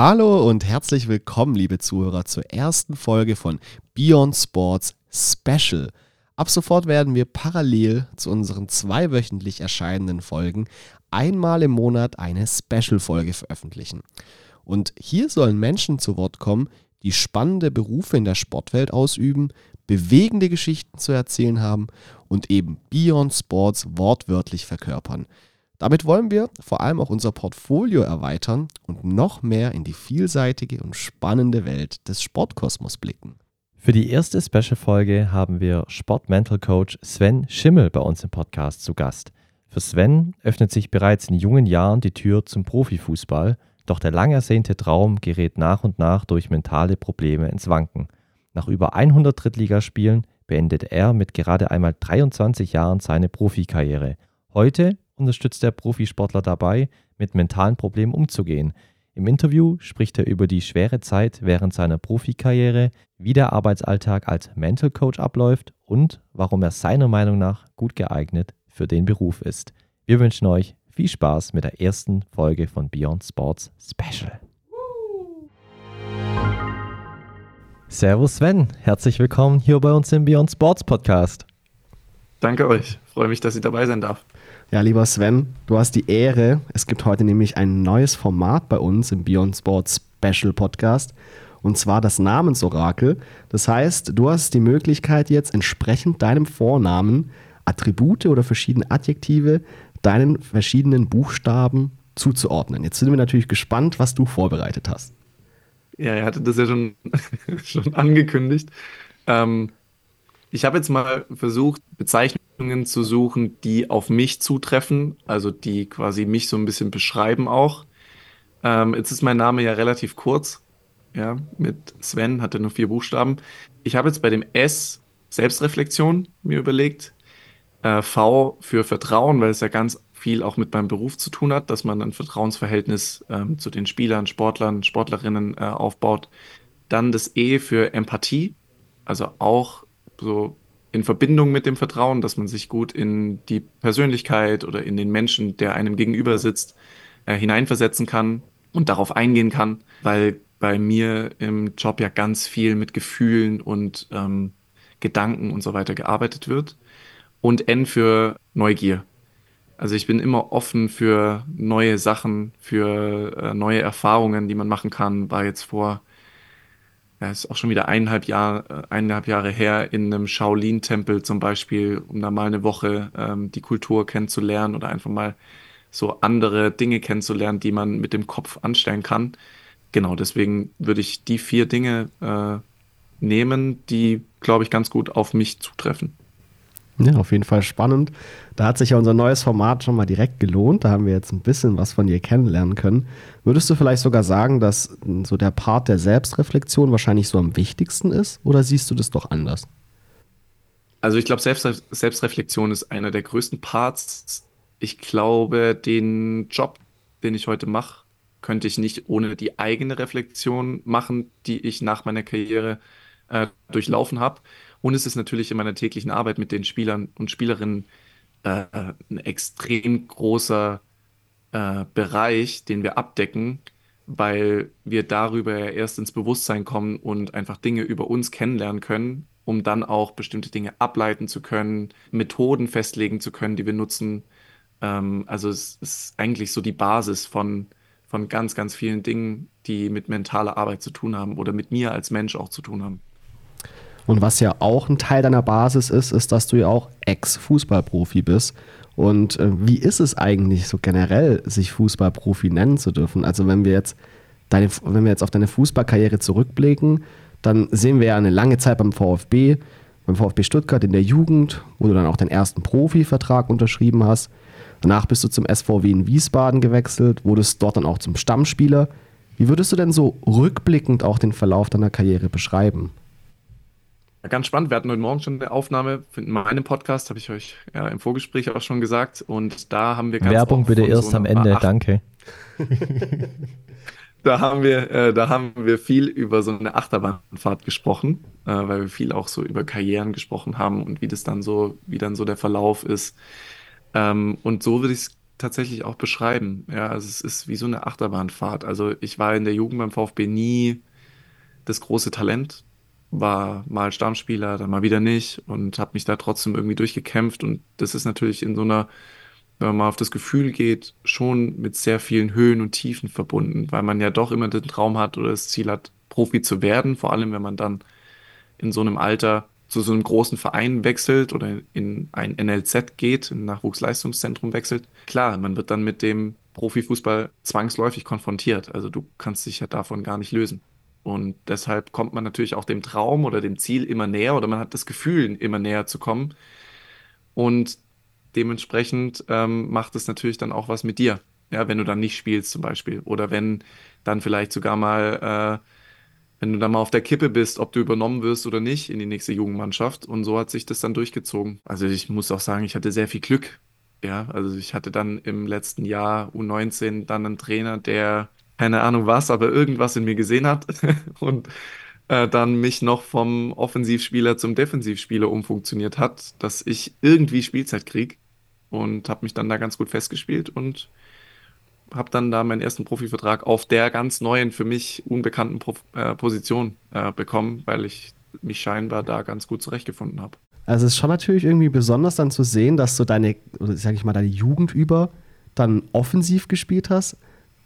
Hallo und herzlich willkommen, liebe Zuhörer, zur ersten Folge von Beyond Sports Special. Ab sofort werden wir parallel zu unseren zweiwöchentlich erscheinenden Folgen einmal im Monat eine Special-Folge veröffentlichen. Und hier sollen Menschen zu Wort kommen, die spannende Berufe in der Sportwelt ausüben, bewegende Geschichten zu erzählen haben und eben Beyond Sports wortwörtlich verkörpern. Damit wollen wir vor allem auch unser Portfolio erweitern und noch mehr in die vielseitige und spannende Welt des Sportkosmos blicken. Für die erste Special-Folge haben wir Sportmental Coach Sven Schimmel bei uns im Podcast zu Gast. Für Sven öffnet sich bereits in jungen Jahren die Tür zum Profifußball, doch der lang ersehnte Traum gerät nach und nach durch mentale Probleme ins Wanken. Nach über 100 Drittligaspielen beendet er mit gerade einmal 23 Jahren seine Profikarriere. Heute unterstützt der Profisportler dabei, mit mentalen Problemen umzugehen. Im Interview spricht er über die schwere Zeit während seiner Profikarriere, wie der Arbeitsalltag als Mental Coach abläuft und warum er seiner Meinung nach gut geeignet für den Beruf ist. Wir wünschen euch viel Spaß mit der ersten Folge von Beyond Sports Special. Servus Sven, herzlich willkommen hier bei uns im Beyond Sports Podcast. Danke euch, freue mich, dass ich dabei sein darf. Ja, lieber Sven, du hast die Ehre. Es gibt heute nämlich ein neues Format bei uns im Beyond Sports Special Podcast. Und zwar das Namensorakel. Das heißt, du hast die Möglichkeit jetzt entsprechend deinem Vornamen Attribute oder verschiedene Adjektive deinen verschiedenen Buchstaben zuzuordnen. Jetzt sind wir natürlich gespannt, was du vorbereitet hast. Ja, er hatte das ja schon, schon angekündigt. Ähm, ich habe jetzt mal versucht, Bezeichnungen zu suchen, die auf mich zutreffen, also die quasi mich so ein bisschen beschreiben auch. Ähm, jetzt ist mein Name ja relativ kurz, ja, mit Sven, hatte nur vier Buchstaben. Ich habe jetzt bei dem S Selbstreflexion mir überlegt, äh, V für Vertrauen, weil es ja ganz viel auch mit meinem Beruf zu tun hat, dass man ein Vertrauensverhältnis ähm, zu den Spielern, Sportlern, Sportlerinnen äh, aufbaut. Dann das E für Empathie, also auch so in Verbindung mit dem Vertrauen, dass man sich gut in die Persönlichkeit oder in den Menschen, der einem gegenüber sitzt, äh, hineinversetzen kann und darauf eingehen kann, weil bei mir im Job ja ganz viel mit Gefühlen und ähm, Gedanken und so weiter gearbeitet wird. Und N für Neugier. Also ich bin immer offen für neue Sachen, für äh, neue Erfahrungen, die man machen kann. War jetzt vor ja, ist auch schon wieder eineinhalb, Jahr, äh, eineinhalb Jahre her, in einem Shaolin-Tempel zum Beispiel, um da mal eine Woche ähm, die Kultur kennenzulernen oder einfach mal so andere Dinge kennenzulernen, die man mit dem Kopf anstellen kann. Genau, deswegen würde ich die vier Dinge äh, nehmen, die, glaube ich, ganz gut auf mich zutreffen. Ja, auf jeden Fall spannend. Da hat sich ja unser neues Format schon mal direkt gelohnt. Da haben wir jetzt ein bisschen was von dir kennenlernen können. Würdest du vielleicht sogar sagen, dass so der Part der Selbstreflexion wahrscheinlich so am wichtigsten ist? Oder siehst du das doch anders? Also ich glaube, Selbst Selbstreflexion ist einer der größten Parts. Ich glaube, den Job, den ich heute mache, könnte ich nicht ohne die eigene Reflexion machen, die ich nach meiner Karriere äh, durchlaufen habe. Und es ist natürlich in meiner täglichen Arbeit mit den Spielern und Spielerinnen äh, ein extrem großer äh, Bereich, den wir abdecken, weil wir darüber erst ins Bewusstsein kommen und einfach Dinge über uns kennenlernen können, um dann auch bestimmte Dinge ableiten zu können, Methoden festlegen zu können, die wir nutzen. Ähm, also es ist eigentlich so die Basis von, von ganz, ganz vielen Dingen, die mit mentaler Arbeit zu tun haben oder mit mir als Mensch auch zu tun haben. Und was ja auch ein Teil deiner Basis ist, ist, dass du ja auch Ex-Fußballprofi bist. Und äh, wie ist es eigentlich so generell, sich Fußballprofi nennen zu dürfen? Also wenn wir jetzt deine, wenn wir jetzt auf deine Fußballkarriere zurückblicken, dann sehen wir ja eine lange Zeit beim VfB, beim VfB Stuttgart in der Jugend, wo du dann auch deinen ersten Profivertrag unterschrieben hast. Danach bist du zum SVW in Wiesbaden gewechselt, wurdest dort dann auch zum Stammspieler. Wie würdest du denn so rückblickend auch den Verlauf deiner Karriere beschreiben? Ganz spannend. Wir hatten heute Morgen schon eine Aufnahme in meinem Podcast, habe ich euch ja, im Vorgespräch auch schon gesagt. Und da haben wir ganz Werbung bitte erst so am Ende, Ach danke. da haben wir, äh, da haben wir viel über so eine Achterbahnfahrt gesprochen, äh, weil wir viel auch so über Karrieren gesprochen haben und wie das dann so, wie dann so der Verlauf ist. Ähm, und so würde ich es tatsächlich auch beschreiben. Ja, also es ist wie so eine Achterbahnfahrt. Also ich war in der Jugend beim VfB nie das große Talent, war mal Stammspieler, dann mal wieder nicht und habe mich da trotzdem irgendwie durchgekämpft. Und das ist natürlich in so einer, wenn man mal auf das Gefühl geht, schon mit sehr vielen Höhen und Tiefen verbunden, weil man ja doch immer den Traum hat oder das Ziel hat, Profi zu werden, vor allem wenn man dann in so einem Alter zu so einem großen Verein wechselt oder in ein NLZ geht, ein Nachwuchsleistungszentrum wechselt. Klar, man wird dann mit dem Profifußball zwangsläufig konfrontiert. Also du kannst dich ja davon gar nicht lösen. Und deshalb kommt man natürlich auch dem Traum oder dem Ziel immer näher oder man hat das Gefühl, immer näher zu kommen. Und dementsprechend ähm, macht es natürlich dann auch was mit dir. Ja, wenn du dann nicht spielst zum Beispiel. Oder wenn dann vielleicht sogar mal äh, wenn du dann mal auf der Kippe bist, ob du übernommen wirst oder nicht in die nächste Jugendmannschaft. Und so hat sich das dann durchgezogen. Also ich muss auch sagen, ich hatte sehr viel Glück. Ja, also ich hatte dann im letzten Jahr U19 dann einen Trainer, der keine Ahnung was, aber irgendwas in mir gesehen hat und äh, dann mich noch vom Offensivspieler zum Defensivspieler umfunktioniert hat, dass ich irgendwie Spielzeit kriege und habe mich dann da ganz gut festgespielt und habe dann da meinen ersten Profivertrag auf der ganz neuen, für mich unbekannten Pro äh, Position äh, bekommen, weil ich mich scheinbar da ganz gut zurechtgefunden habe. Also es ist schon natürlich irgendwie besonders dann zu sehen, dass du deine, sag ich mal, deine Jugend über dann offensiv gespielt hast,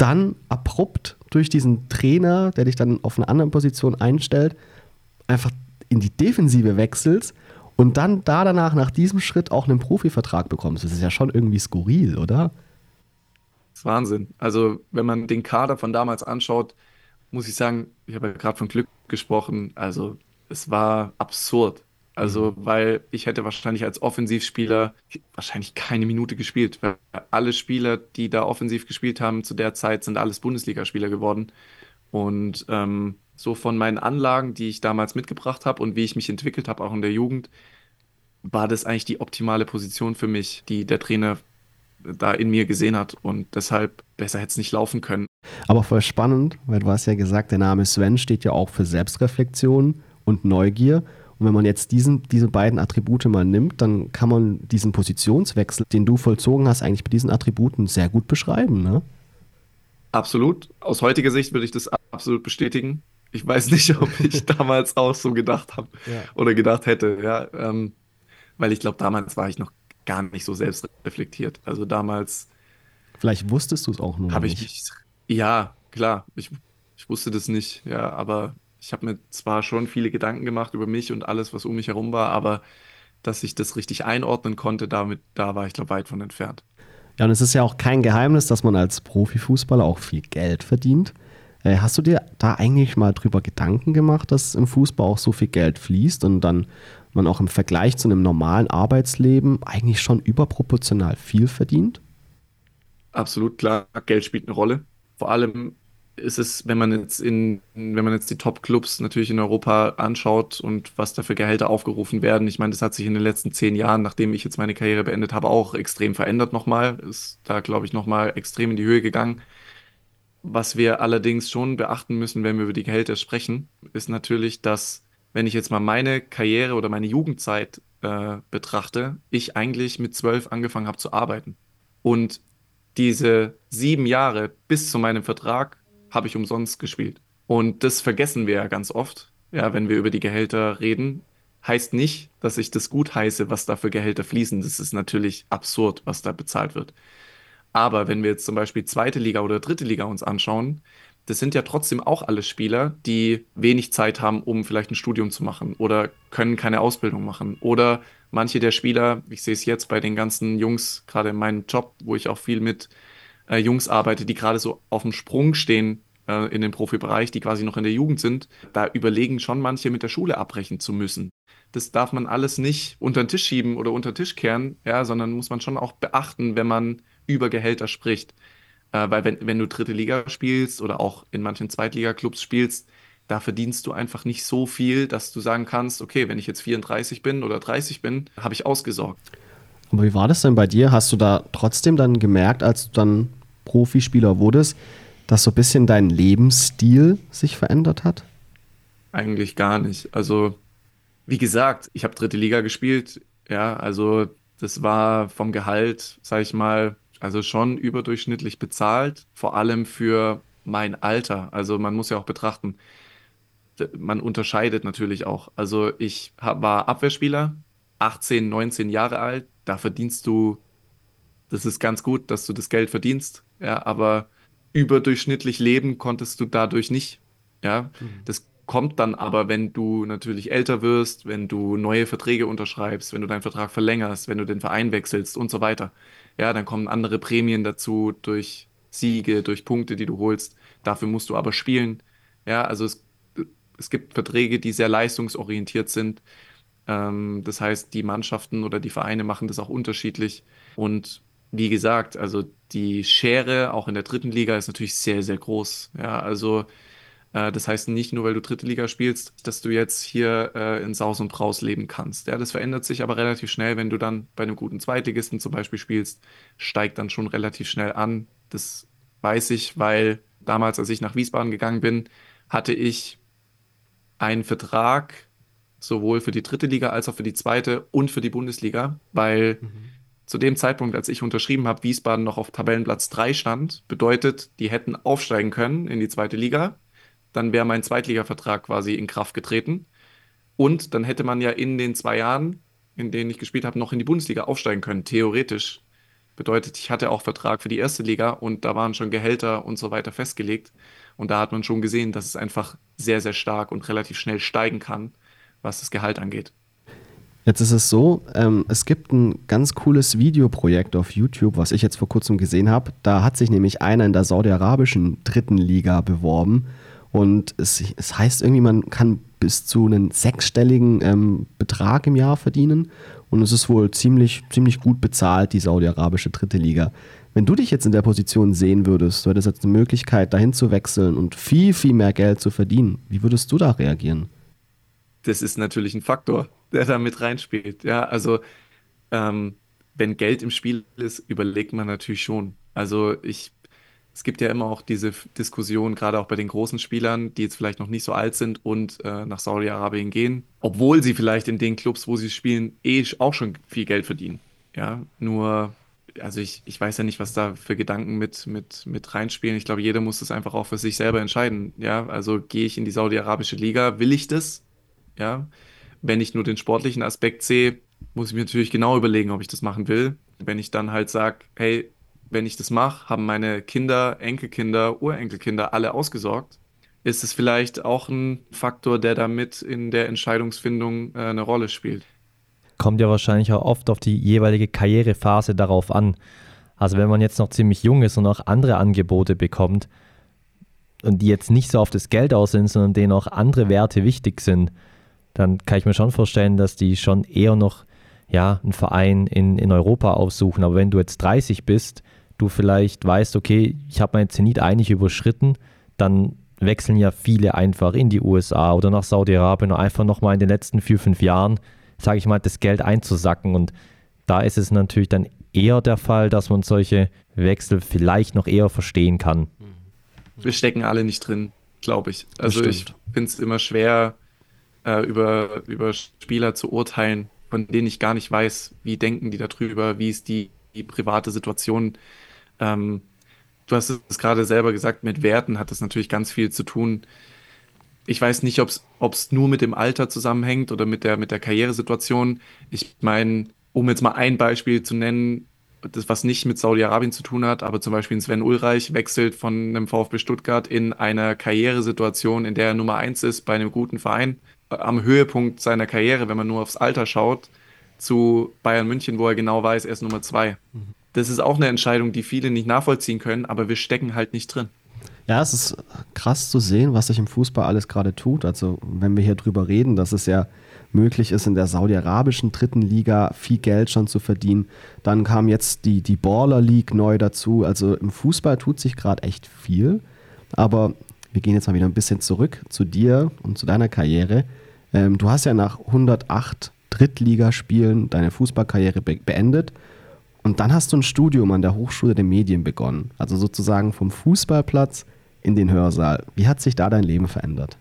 dann abrupt durch diesen Trainer, der dich dann auf eine andere Position einstellt, einfach in die Defensive wechselst und dann da danach nach diesem Schritt auch einen Profivertrag bekommst. Das ist ja schon irgendwie skurril, oder? ist Wahnsinn. Also, wenn man den Kader von damals anschaut, muss ich sagen, ich habe ja gerade von Glück gesprochen. Also, es war absurd. Also, mhm. weil ich hätte wahrscheinlich als Offensivspieler wahrscheinlich keine Minute gespielt. Weil alle Spieler, die da offensiv gespielt haben zu der Zeit, sind alles Bundesligaspieler geworden. Und ähm, so von meinen Anlagen, die ich damals mitgebracht habe und wie ich mich entwickelt habe, auch in der Jugend, war das eigentlich die optimale Position für mich, die der Trainer da in mir gesehen hat. Und deshalb besser hätte es nicht laufen können. Aber voll spannend, weil du hast ja gesagt, der Name Sven steht ja auch für Selbstreflexion und Neugier. Und wenn man jetzt diesen, diese beiden Attribute mal nimmt, dann kann man diesen Positionswechsel, den du vollzogen hast, eigentlich mit diesen Attributen sehr gut beschreiben, ne? Absolut. Aus heutiger Sicht würde ich das absolut bestätigen. Ich weiß nicht, ob ich damals auch so gedacht habe ja. oder gedacht hätte, ja. Ähm, weil ich glaube, damals war ich noch gar nicht so selbst reflektiert. Also damals. Vielleicht wusstest du es auch nur. Habe ich mich. Ja, klar. Ich, ich wusste das nicht, ja, aber ich habe mir zwar schon viele Gedanken gemacht über mich und alles, was um mich herum war, aber dass ich das richtig einordnen konnte, damit, da war ich, glaube weit von entfernt. Ja, und es ist ja auch kein Geheimnis, dass man als Profifußballer auch viel Geld verdient. Äh, hast du dir da eigentlich mal drüber Gedanken gemacht, dass im Fußball auch so viel Geld fließt und dann man auch im Vergleich zu einem normalen Arbeitsleben eigentlich schon überproportional viel verdient? Absolut klar, Geld spielt eine Rolle. Vor allem ist es, wenn man jetzt in, wenn man jetzt die Top-Clubs natürlich in Europa anschaut und was da für Gehälter aufgerufen werden. Ich meine, das hat sich in den letzten zehn Jahren, nachdem ich jetzt meine Karriere beendet habe, auch extrem verändert nochmal. Ist da, glaube ich, nochmal extrem in die Höhe gegangen. Was wir allerdings schon beachten müssen, wenn wir über die Gehälter sprechen, ist natürlich, dass wenn ich jetzt mal meine Karriere oder meine Jugendzeit äh, betrachte, ich eigentlich mit zwölf angefangen habe zu arbeiten. Und diese sieben Jahre bis zu meinem Vertrag habe ich umsonst gespielt. Und das vergessen wir ja ganz oft, ja, wenn wir über die Gehälter reden. Heißt nicht, dass ich das gut heiße, was da für Gehälter fließen. Das ist natürlich absurd, was da bezahlt wird. Aber wenn wir jetzt zum Beispiel zweite Liga oder dritte Liga uns anschauen, das sind ja trotzdem auch alle Spieler, die wenig Zeit haben, um vielleicht ein Studium zu machen oder können keine Ausbildung machen. Oder manche der Spieler, ich sehe es jetzt bei den ganzen Jungs, gerade in meinem Job, wo ich auch viel mit äh, Jungs arbeite, die gerade so auf dem Sprung stehen äh, in den Profibereich, die quasi noch in der Jugend sind, da überlegen schon manche mit der Schule abbrechen zu müssen. Das darf man alles nicht unter den Tisch schieben oder unter den Tisch kehren, ja, sondern muss man schon auch beachten, wenn man über Gehälter spricht. Äh, weil wenn, wenn du dritte Liga spielst oder auch in manchen Zweitliga-Clubs spielst, da verdienst du einfach nicht so viel, dass du sagen kannst, okay, wenn ich jetzt 34 bin oder 30 bin, habe ich ausgesorgt. Aber wie war das denn bei dir? Hast du da trotzdem dann gemerkt, als du dann Profispieler wurdest, dass so ein bisschen dein Lebensstil sich verändert hat? Eigentlich gar nicht. Also, wie gesagt, ich habe dritte Liga gespielt. Ja, also das war vom Gehalt, sag ich mal, Also schon überdurchschnittlich bezahlt, vor allem für mein Alter. Also man muss ja auch betrachten, man unterscheidet natürlich auch. Also ich war Abwehrspieler, 18, 19 Jahre alt, da verdienst du, das ist ganz gut, dass du das Geld verdienst, ja, aber überdurchschnittlich leben konntest du dadurch nicht. Ja, mhm. das kommt dann aber, wenn du natürlich älter wirst, wenn du neue Verträge unterschreibst, wenn du deinen Vertrag verlängerst, wenn du den Verein wechselst und so weiter. Ja, dann kommen andere Prämien dazu durch Siege, durch Punkte, die du holst. Dafür musst du aber spielen. Ja, also es, es gibt Verträge, die sehr leistungsorientiert sind. Ähm, das heißt, die Mannschaften oder die Vereine machen das auch unterschiedlich. Und wie gesagt, also die Schere auch in der dritten Liga ist natürlich sehr, sehr groß. Ja, also äh, das heißt nicht nur, weil du dritte Liga spielst, dass du jetzt hier äh, in Saus und Braus leben kannst. Ja, das verändert sich aber relativ schnell, wenn du dann bei einem guten Zweitligisten zum Beispiel spielst, steigt dann schon relativ schnell an. Das weiß ich, weil damals, als ich nach Wiesbaden gegangen bin, hatte ich einen Vertrag sowohl für die dritte Liga als auch für die zweite und für die Bundesliga, weil mhm zu dem Zeitpunkt, als ich unterschrieben habe, Wiesbaden noch auf Tabellenplatz 3 stand, bedeutet, die hätten aufsteigen können in die zweite Liga. Dann wäre mein Zweitligavertrag quasi in Kraft getreten. Und dann hätte man ja in den zwei Jahren, in denen ich gespielt habe, noch in die Bundesliga aufsteigen können, theoretisch. Bedeutet, ich hatte auch Vertrag für die erste Liga und da waren schon Gehälter und so weiter festgelegt. Und da hat man schon gesehen, dass es einfach sehr, sehr stark und relativ schnell steigen kann, was das Gehalt angeht. Jetzt ist es so, ähm, es gibt ein ganz cooles Videoprojekt auf YouTube, was ich jetzt vor kurzem gesehen habe. Da hat sich nämlich einer in der saudi-arabischen dritten Liga beworben. Und es, es heißt irgendwie, man kann bis zu einen sechsstelligen ähm, Betrag im Jahr verdienen. Und es ist wohl ziemlich, ziemlich gut bezahlt, die saudi-arabische dritte Liga. Wenn du dich jetzt in der Position sehen würdest, du hättest jetzt eine Möglichkeit, dahin zu wechseln und viel, viel mehr Geld zu verdienen. Wie würdest du da reagieren? Das ist natürlich ein Faktor der da mit reinspielt. Ja, also ähm, wenn Geld im Spiel ist, überlegt man natürlich schon. Also ich, es gibt ja immer auch diese Diskussion, gerade auch bei den großen Spielern, die jetzt vielleicht noch nicht so alt sind und äh, nach Saudi-Arabien gehen, obwohl sie vielleicht in den Clubs, wo sie spielen, eh auch schon viel Geld verdienen. Ja, nur, also ich, ich weiß ja nicht, was da für Gedanken mit, mit, mit reinspielen. Ich glaube, jeder muss das einfach auch für sich selber entscheiden. Ja, also gehe ich in die saudi-arabische Liga, will ich das? Ja, wenn ich nur den sportlichen Aspekt sehe, muss ich mir natürlich genau überlegen, ob ich das machen will. Wenn ich dann halt sage, hey, wenn ich das mache, haben meine Kinder, Enkelkinder, Urenkelkinder alle ausgesorgt, ist es vielleicht auch ein Faktor, der damit in der Entscheidungsfindung äh, eine Rolle spielt. Kommt ja wahrscheinlich auch oft auf die jeweilige Karrierephase darauf an. Also wenn man jetzt noch ziemlich jung ist und auch andere Angebote bekommt und die jetzt nicht so auf das Geld aus sind, sondern denen auch andere Werte wichtig sind, dann kann ich mir schon vorstellen, dass die schon eher noch ja, einen Verein in, in Europa aufsuchen. Aber wenn du jetzt 30 bist, du vielleicht weißt, okay, ich habe meinen Zenit eigentlich überschritten, dann wechseln ja viele einfach in die USA oder nach Saudi-Arabien und einfach nochmal in den letzten vier, fünf Jahren, sage ich mal, das Geld einzusacken. Und da ist es natürlich dann eher der Fall, dass man solche Wechsel vielleicht noch eher verstehen kann. Wir stecken alle nicht drin, glaube ich. Also ich finde es immer schwer, äh, über, über Spieler zu urteilen, von denen ich gar nicht weiß, wie denken die darüber, wie ist die, die private Situation. Ähm, du hast es gerade selber gesagt, mit Werten hat das natürlich ganz viel zu tun. Ich weiß nicht, ob es nur mit dem Alter zusammenhängt oder mit der, mit der Karrieresituation. Ich meine, um jetzt mal ein Beispiel zu nennen, das was nicht mit Saudi-Arabien zu tun hat, aber zum Beispiel Sven Ulreich wechselt von einem VfB Stuttgart in einer Karrieresituation, in der er Nummer eins ist bei einem guten Verein am Höhepunkt seiner Karriere, wenn man nur aufs Alter schaut, zu Bayern München, wo er genau weiß, er ist Nummer zwei. Mhm. Das ist auch eine Entscheidung, die viele nicht nachvollziehen können, aber wir stecken halt nicht drin. Ja, es ist krass zu sehen, was sich im Fußball alles gerade tut. Also, wenn wir hier drüber reden, dass es ja möglich ist, in der saudi-arabischen dritten Liga viel Geld schon zu verdienen. Dann kam jetzt die, die Baller League neu dazu. Also im Fußball tut sich gerade echt viel. Aber wir gehen jetzt mal wieder ein bisschen zurück zu dir und zu deiner Karriere. Ähm, du hast ja nach 108 Drittligaspielen deine Fußballkarriere be beendet und dann hast du ein Studium an der Hochschule der Medien begonnen. Also sozusagen vom Fußballplatz in den Hörsaal. Wie hat sich da dein Leben verändert?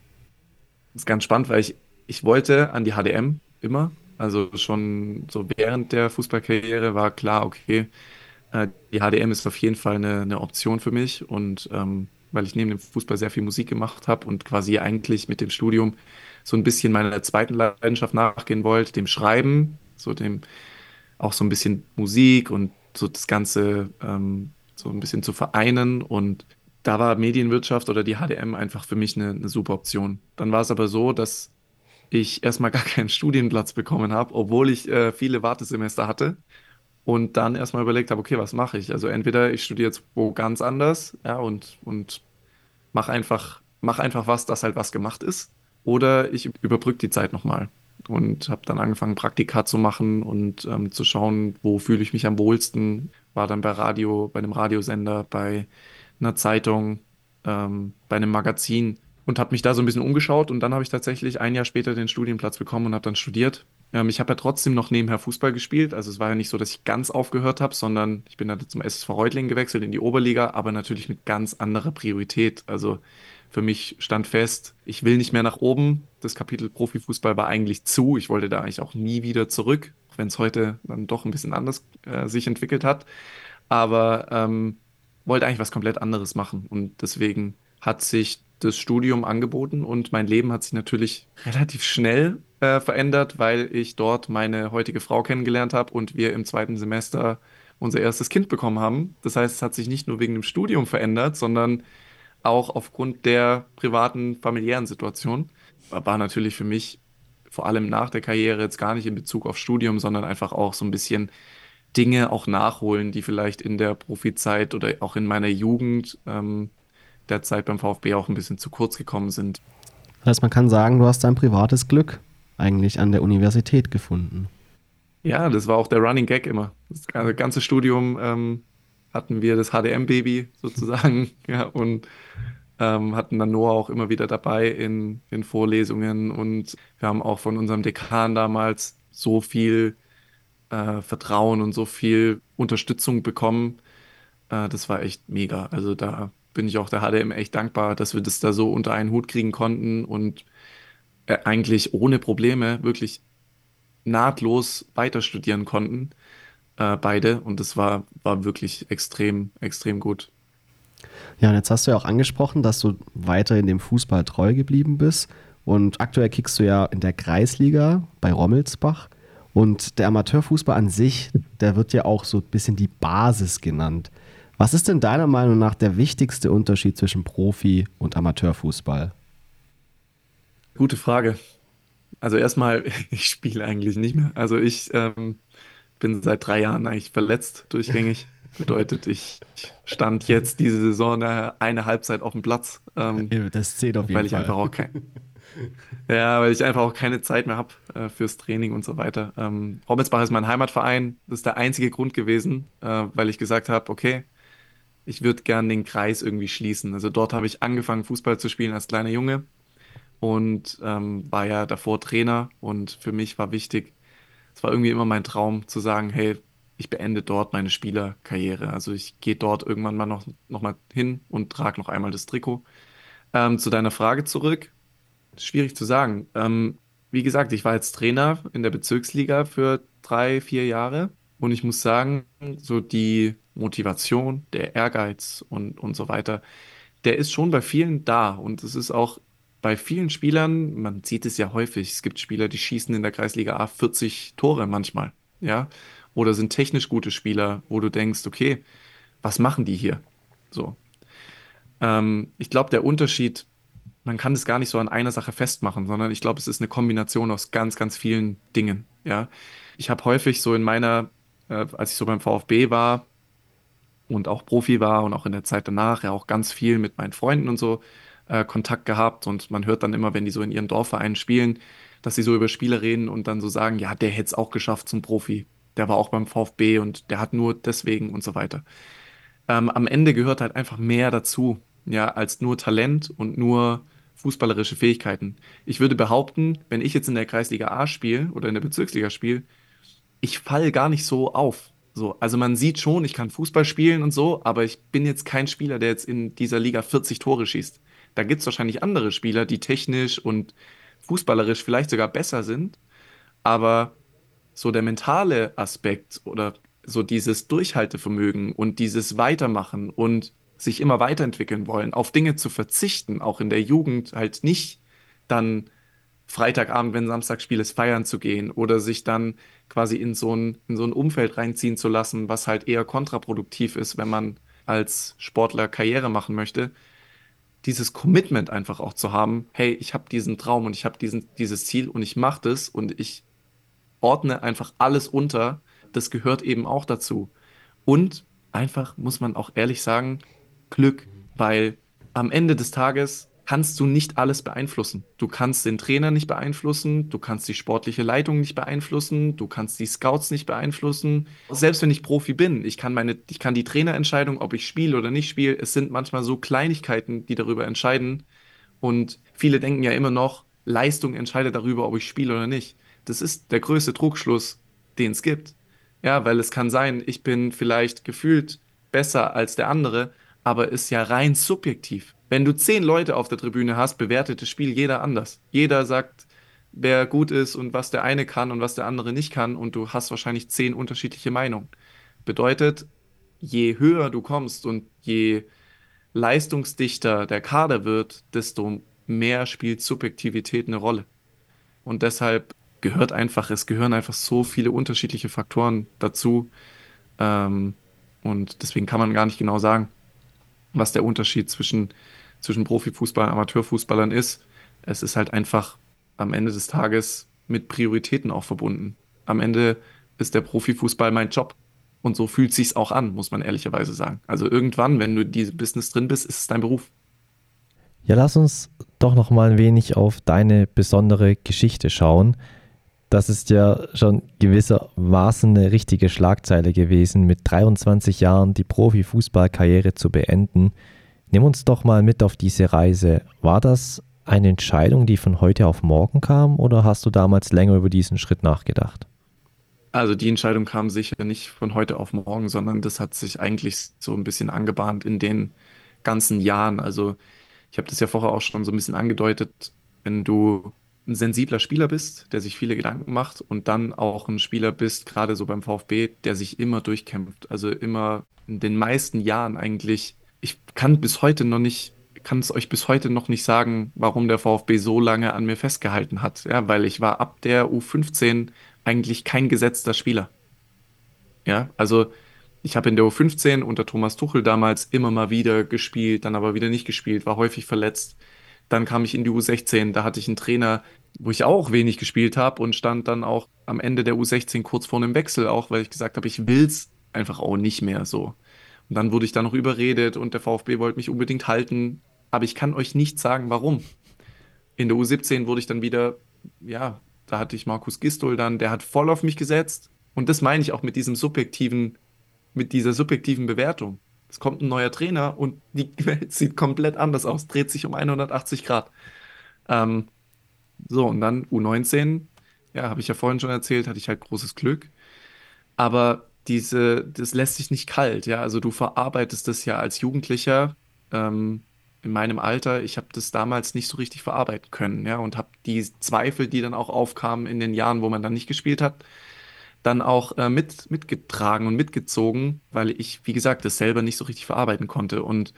Das ist ganz spannend, weil ich, ich wollte an die HDM immer. Also schon so während der Fußballkarriere war klar, okay, äh, die HDM ist auf jeden Fall eine, eine Option für mich und ähm, weil ich neben dem Fußball sehr viel Musik gemacht habe und quasi eigentlich mit dem Studium so ein bisschen meiner zweiten Leidenschaft nachgehen wollte, dem Schreiben, so dem auch so ein bisschen Musik und so das Ganze ähm, so ein bisschen zu vereinen und da war Medienwirtschaft oder die HDM einfach für mich eine, eine super Option. Dann war es aber so, dass ich erstmal gar keinen Studienplatz bekommen habe, obwohl ich äh, viele Wartesemester hatte. Und dann erstmal überlegt habe, okay, was mache ich? Also entweder ich studiere jetzt wo ganz anders, ja, und, und mache einfach, mach einfach was, das halt was gemacht ist. Oder ich überbrücke die Zeit nochmal und habe dann angefangen, Praktika zu machen und ähm, zu schauen, wo fühle ich mich am wohlsten. War dann bei Radio, bei einem Radiosender, bei einer Zeitung, ähm, bei einem Magazin und habe mich da so ein bisschen umgeschaut und dann habe ich tatsächlich ein Jahr später den Studienplatz bekommen und habe dann studiert. Ähm, ich habe ja trotzdem noch nebenher Fußball gespielt, also es war ja nicht so, dass ich ganz aufgehört habe, sondern ich bin dann zum SSV Reutlingen gewechselt in die Oberliga, aber natürlich mit ganz anderer Priorität. Also für mich stand fest, ich will nicht mehr nach oben. Das Kapitel Profifußball war eigentlich zu. Ich wollte da eigentlich auch nie wieder zurück, auch wenn es heute dann doch ein bisschen anders äh, sich entwickelt hat. Aber ähm, wollte eigentlich was komplett anderes machen. Und deswegen hat sich das Studium angeboten und mein Leben hat sich natürlich relativ schnell äh, verändert, weil ich dort meine heutige Frau kennengelernt habe und wir im zweiten Semester unser erstes Kind bekommen haben. Das heißt, es hat sich nicht nur wegen dem Studium verändert, sondern auch aufgrund der privaten, familiären Situation. War natürlich für mich vor allem nach der Karriere jetzt gar nicht in Bezug auf Studium, sondern einfach auch so ein bisschen Dinge auch nachholen, die vielleicht in der Profizeit oder auch in meiner Jugend ähm, der Zeit beim VfB auch ein bisschen zu kurz gekommen sind. Das heißt, man kann sagen, du hast dein privates Glück eigentlich an der Universität gefunden. Ja, das war auch der Running Gag immer. Das ganze Studium ähm, hatten wir das HDM-Baby sozusagen ja, und ähm, hatten dann Noah auch immer wieder dabei in, in Vorlesungen und wir haben auch von unserem Dekan damals so viel äh, Vertrauen und so viel Unterstützung bekommen. Äh, das war echt mega. Also da bin ich auch der HDM echt dankbar, dass wir das da so unter einen Hut kriegen konnten und äh, eigentlich ohne Probleme wirklich nahtlos weiter studieren konnten, äh, beide. Und das war, war wirklich extrem, extrem gut. Ja, und jetzt hast du ja auch angesprochen, dass du weiter in dem Fußball treu geblieben bist. Und aktuell kickst du ja in der Kreisliga bei Rommelsbach. Und der Amateurfußball an sich, der wird ja auch so ein bisschen die Basis genannt. Was ist denn deiner Meinung nach der wichtigste Unterschied zwischen Profi- und Amateurfußball? Gute Frage. Also erstmal, ich spiele eigentlich nicht mehr. Also ich ähm, bin seit drei Jahren eigentlich verletzt durchgängig. Bedeutet, ich stand jetzt diese Saison eine Halbzeit auf dem Platz. Ähm, das zählt auf jeden weil ich Fall. Einfach auch kein, ja, weil ich einfach auch keine Zeit mehr habe äh, fürs Training und so weiter. Ähm, Rommelsbach ist mein Heimatverein. Das ist der einzige Grund gewesen, äh, weil ich gesagt habe, okay, ich würde gern den Kreis irgendwie schließen. Also dort habe ich angefangen, Fußball zu spielen als kleiner Junge und ähm, war ja davor Trainer. Und für mich war wichtig, es war irgendwie immer mein Traum zu sagen, hey, ich beende dort meine Spielerkarriere. Also ich gehe dort irgendwann mal noch, noch mal hin und trage noch einmal das Trikot. Ähm, zu deiner Frage zurück. Schwierig zu sagen. Ähm, wie gesagt, ich war jetzt Trainer in der Bezirksliga für drei, vier Jahre. Und ich muss sagen, so die Motivation, der Ehrgeiz und, und so weiter, der ist schon bei vielen da. Und es ist auch bei vielen Spielern, man sieht es ja häufig, es gibt Spieler, die schießen in der Kreisliga A 40 Tore manchmal, ja, oder sind technisch gute Spieler, wo du denkst, okay, was machen die hier? So. Ähm, ich glaube, der Unterschied, man kann es gar nicht so an einer Sache festmachen, sondern ich glaube, es ist eine Kombination aus ganz, ganz vielen Dingen, ja. Ich habe häufig so in meiner, äh, als ich so beim VfB war, und auch Profi war und auch in der Zeit danach ja auch ganz viel mit meinen Freunden und so äh, Kontakt gehabt und man hört dann immer, wenn die so in ihren Dorfvereinen spielen, dass sie so über Spiele reden und dann so sagen, ja, der hätte es auch geschafft zum Profi. Der war auch beim VfB und der hat nur deswegen und so weiter. Ähm, am Ende gehört halt einfach mehr dazu, ja, als nur Talent und nur fußballerische Fähigkeiten. Ich würde behaupten, wenn ich jetzt in der Kreisliga A spiele oder in der Bezirksliga spiele, ich falle gar nicht so auf. So, also man sieht schon, ich kann Fußball spielen und so, aber ich bin jetzt kein Spieler, der jetzt in dieser Liga 40 Tore schießt. Da gibt es wahrscheinlich andere Spieler, die technisch und fußballerisch vielleicht sogar besser sind, aber so der mentale Aspekt oder so dieses Durchhaltevermögen und dieses Weitermachen und sich immer weiterentwickeln wollen, auf Dinge zu verzichten, auch in der Jugend halt nicht dann Freitagabend, wenn Samstagspiel ist, feiern zu gehen oder sich dann quasi in so ein, in so ein Umfeld reinziehen zu lassen, was halt eher kontraproduktiv ist, wenn man als Sportler Karriere machen möchte. Dieses Commitment einfach auch zu haben, hey, ich habe diesen Traum und ich habe dieses Ziel und ich mache das und ich ordne einfach alles unter. Das gehört eben auch dazu. Und einfach, muss man auch ehrlich sagen, Glück, weil am Ende des Tages kannst du nicht alles beeinflussen. Du kannst den Trainer nicht beeinflussen, du kannst die sportliche Leitung nicht beeinflussen, du kannst die Scouts nicht beeinflussen. Selbst wenn ich Profi bin, ich kann meine, ich kann die Trainerentscheidung, ob ich spiele oder nicht spiele, es sind manchmal so Kleinigkeiten, die darüber entscheiden. Und viele denken ja immer noch, Leistung entscheidet darüber, ob ich spiele oder nicht. Das ist der größte Trugschluss, den es gibt. Ja, weil es kann sein, ich bin vielleicht gefühlt besser als der andere, aber ist ja rein subjektiv. Wenn du zehn Leute auf der Tribüne hast, bewertet das Spiel jeder anders. Jeder sagt, wer gut ist und was der eine kann und was der andere nicht kann und du hast wahrscheinlich zehn unterschiedliche Meinungen. Bedeutet, je höher du kommst und je leistungsdichter der Kader wird, desto mehr spielt Subjektivität eine Rolle. Und deshalb gehört einfach, es gehören einfach so viele unterschiedliche Faktoren dazu. Ähm, und deswegen kann man gar nicht genau sagen, was der Unterschied zwischen zwischen Profifußball und Amateurfußballern ist. Es ist halt einfach am Ende des Tages mit Prioritäten auch verbunden. Am Ende ist der Profifußball mein Job. Und so fühlt sich's auch an, muss man ehrlicherweise sagen. Also irgendwann, wenn du in diesem Business drin bist, ist es dein Beruf. Ja, lass uns doch noch mal ein wenig auf deine besondere Geschichte schauen. Das ist ja schon gewissermaßen eine richtige Schlagzeile gewesen, mit 23 Jahren die Profifußballkarriere zu beenden. Nimm uns doch mal mit auf diese Reise. War das eine Entscheidung, die von heute auf morgen kam oder hast du damals länger über diesen Schritt nachgedacht? Also die Entscheidung kam sicher nicht von heute auf morgen, sondern das hat sich eigentlich so ein bisschen angebahnt in den ganzen Jahren. Also ich habe das ja vorher auch schon so ein bisschen angedeutet, wenn du ein sensibler Spieler bist, der sich viele Gedanken macht und dann auch ein Spieler bist, gerade so beim VfB, der sich immer durchkämpft, also immer in den meisten Jahren eigentlich ich kann bis heute noch nicht, kann es euch bis heute noch nicht sagen, warum der VfB so lange an mir festgehalten hat. Ja, weil ich war ab der U15 eigentlich kein gesetzter Spieler. Ja, also ich habe in der U15 unter Thomas Tuchel damals immer mal wieder gespielt, dann aber wieder nicht gespielt, war häufig verletzt. Dann kam ich in die U16, da hatte ich einen Trainer, wo ich auch wenig gespielt habe und stand dann auch am Ende der U16 kurz vor einem Wechsel, auch weil ich gesagt habe, ich will es einfach auch nicht mehr so. Und dann wurde ich da noch überredet und der VfB wollte mich unbedingt halten. Aber ich kann euch nicht sagen, warum. In der U17 wurde ich dann wieder, ja, da hatte ich Markus Gistol dann, der hat voll auf mich gesetzt. Und das meine ich auch mit diesem subjektiven, mit dieser subjektiven Bewertung. Es kommt ein neuer Trainer und die Welt sieht komplett anders aus, dreht sich um 180 Grad. Ähm, so, und dann U19, ja, habe ich ja vorhin schon erzählt, hatte ich halt großes Glück. Aber diese, das lässt sich nicht kalt, ja. Also du verarbeitest das ja als Jugendlicher ähm, in meinem Alter. Ich habe das damals nicht so richtig verarbeiten können, ja, und habe die Zweifel, die dann auch aufkamen in den Jahren, wo man dann nicht gespielt hat, dann auch äh, mit, mitgetragen und mitgezogen, weil ich, wie gesagt, das selber nicht so richtig verarbeiten konnte. Und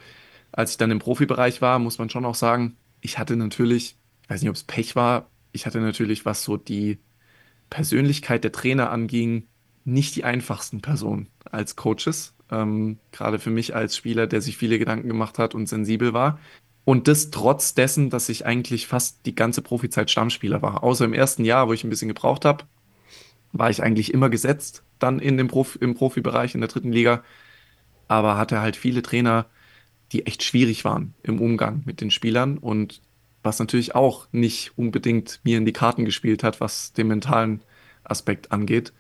als ich dann im Profibereich war, muss man schon auch sagen, ich hatte natürlich, ich weiß nicht, ob es Pech war, ich hatte natürlich, was so die Persönlichkeit der Trainer anging, nicht die einfachsten Personen als Coaches. Ähm, gerade für mich als Spieler, der sich viele Gedanken gemacht hat und sensibel war. Und das trotz dessen, dass ich eigentlich fast die ganze Profizeit Stammspieler war. Außer im ersten Jahr, wo ich ein bisschen gebraucht habe, war ich eigentlich immer gesetzt, dann in dem Profi, im Profibereich in der dritten Liga. Aber hatte halt viele Trainer, die echt schwierig waren im Umgang mit den Spielern und was natürlich auch nicht unbedingt mir in die Karten gespielt hat, was den mentalen Aspekt angeht.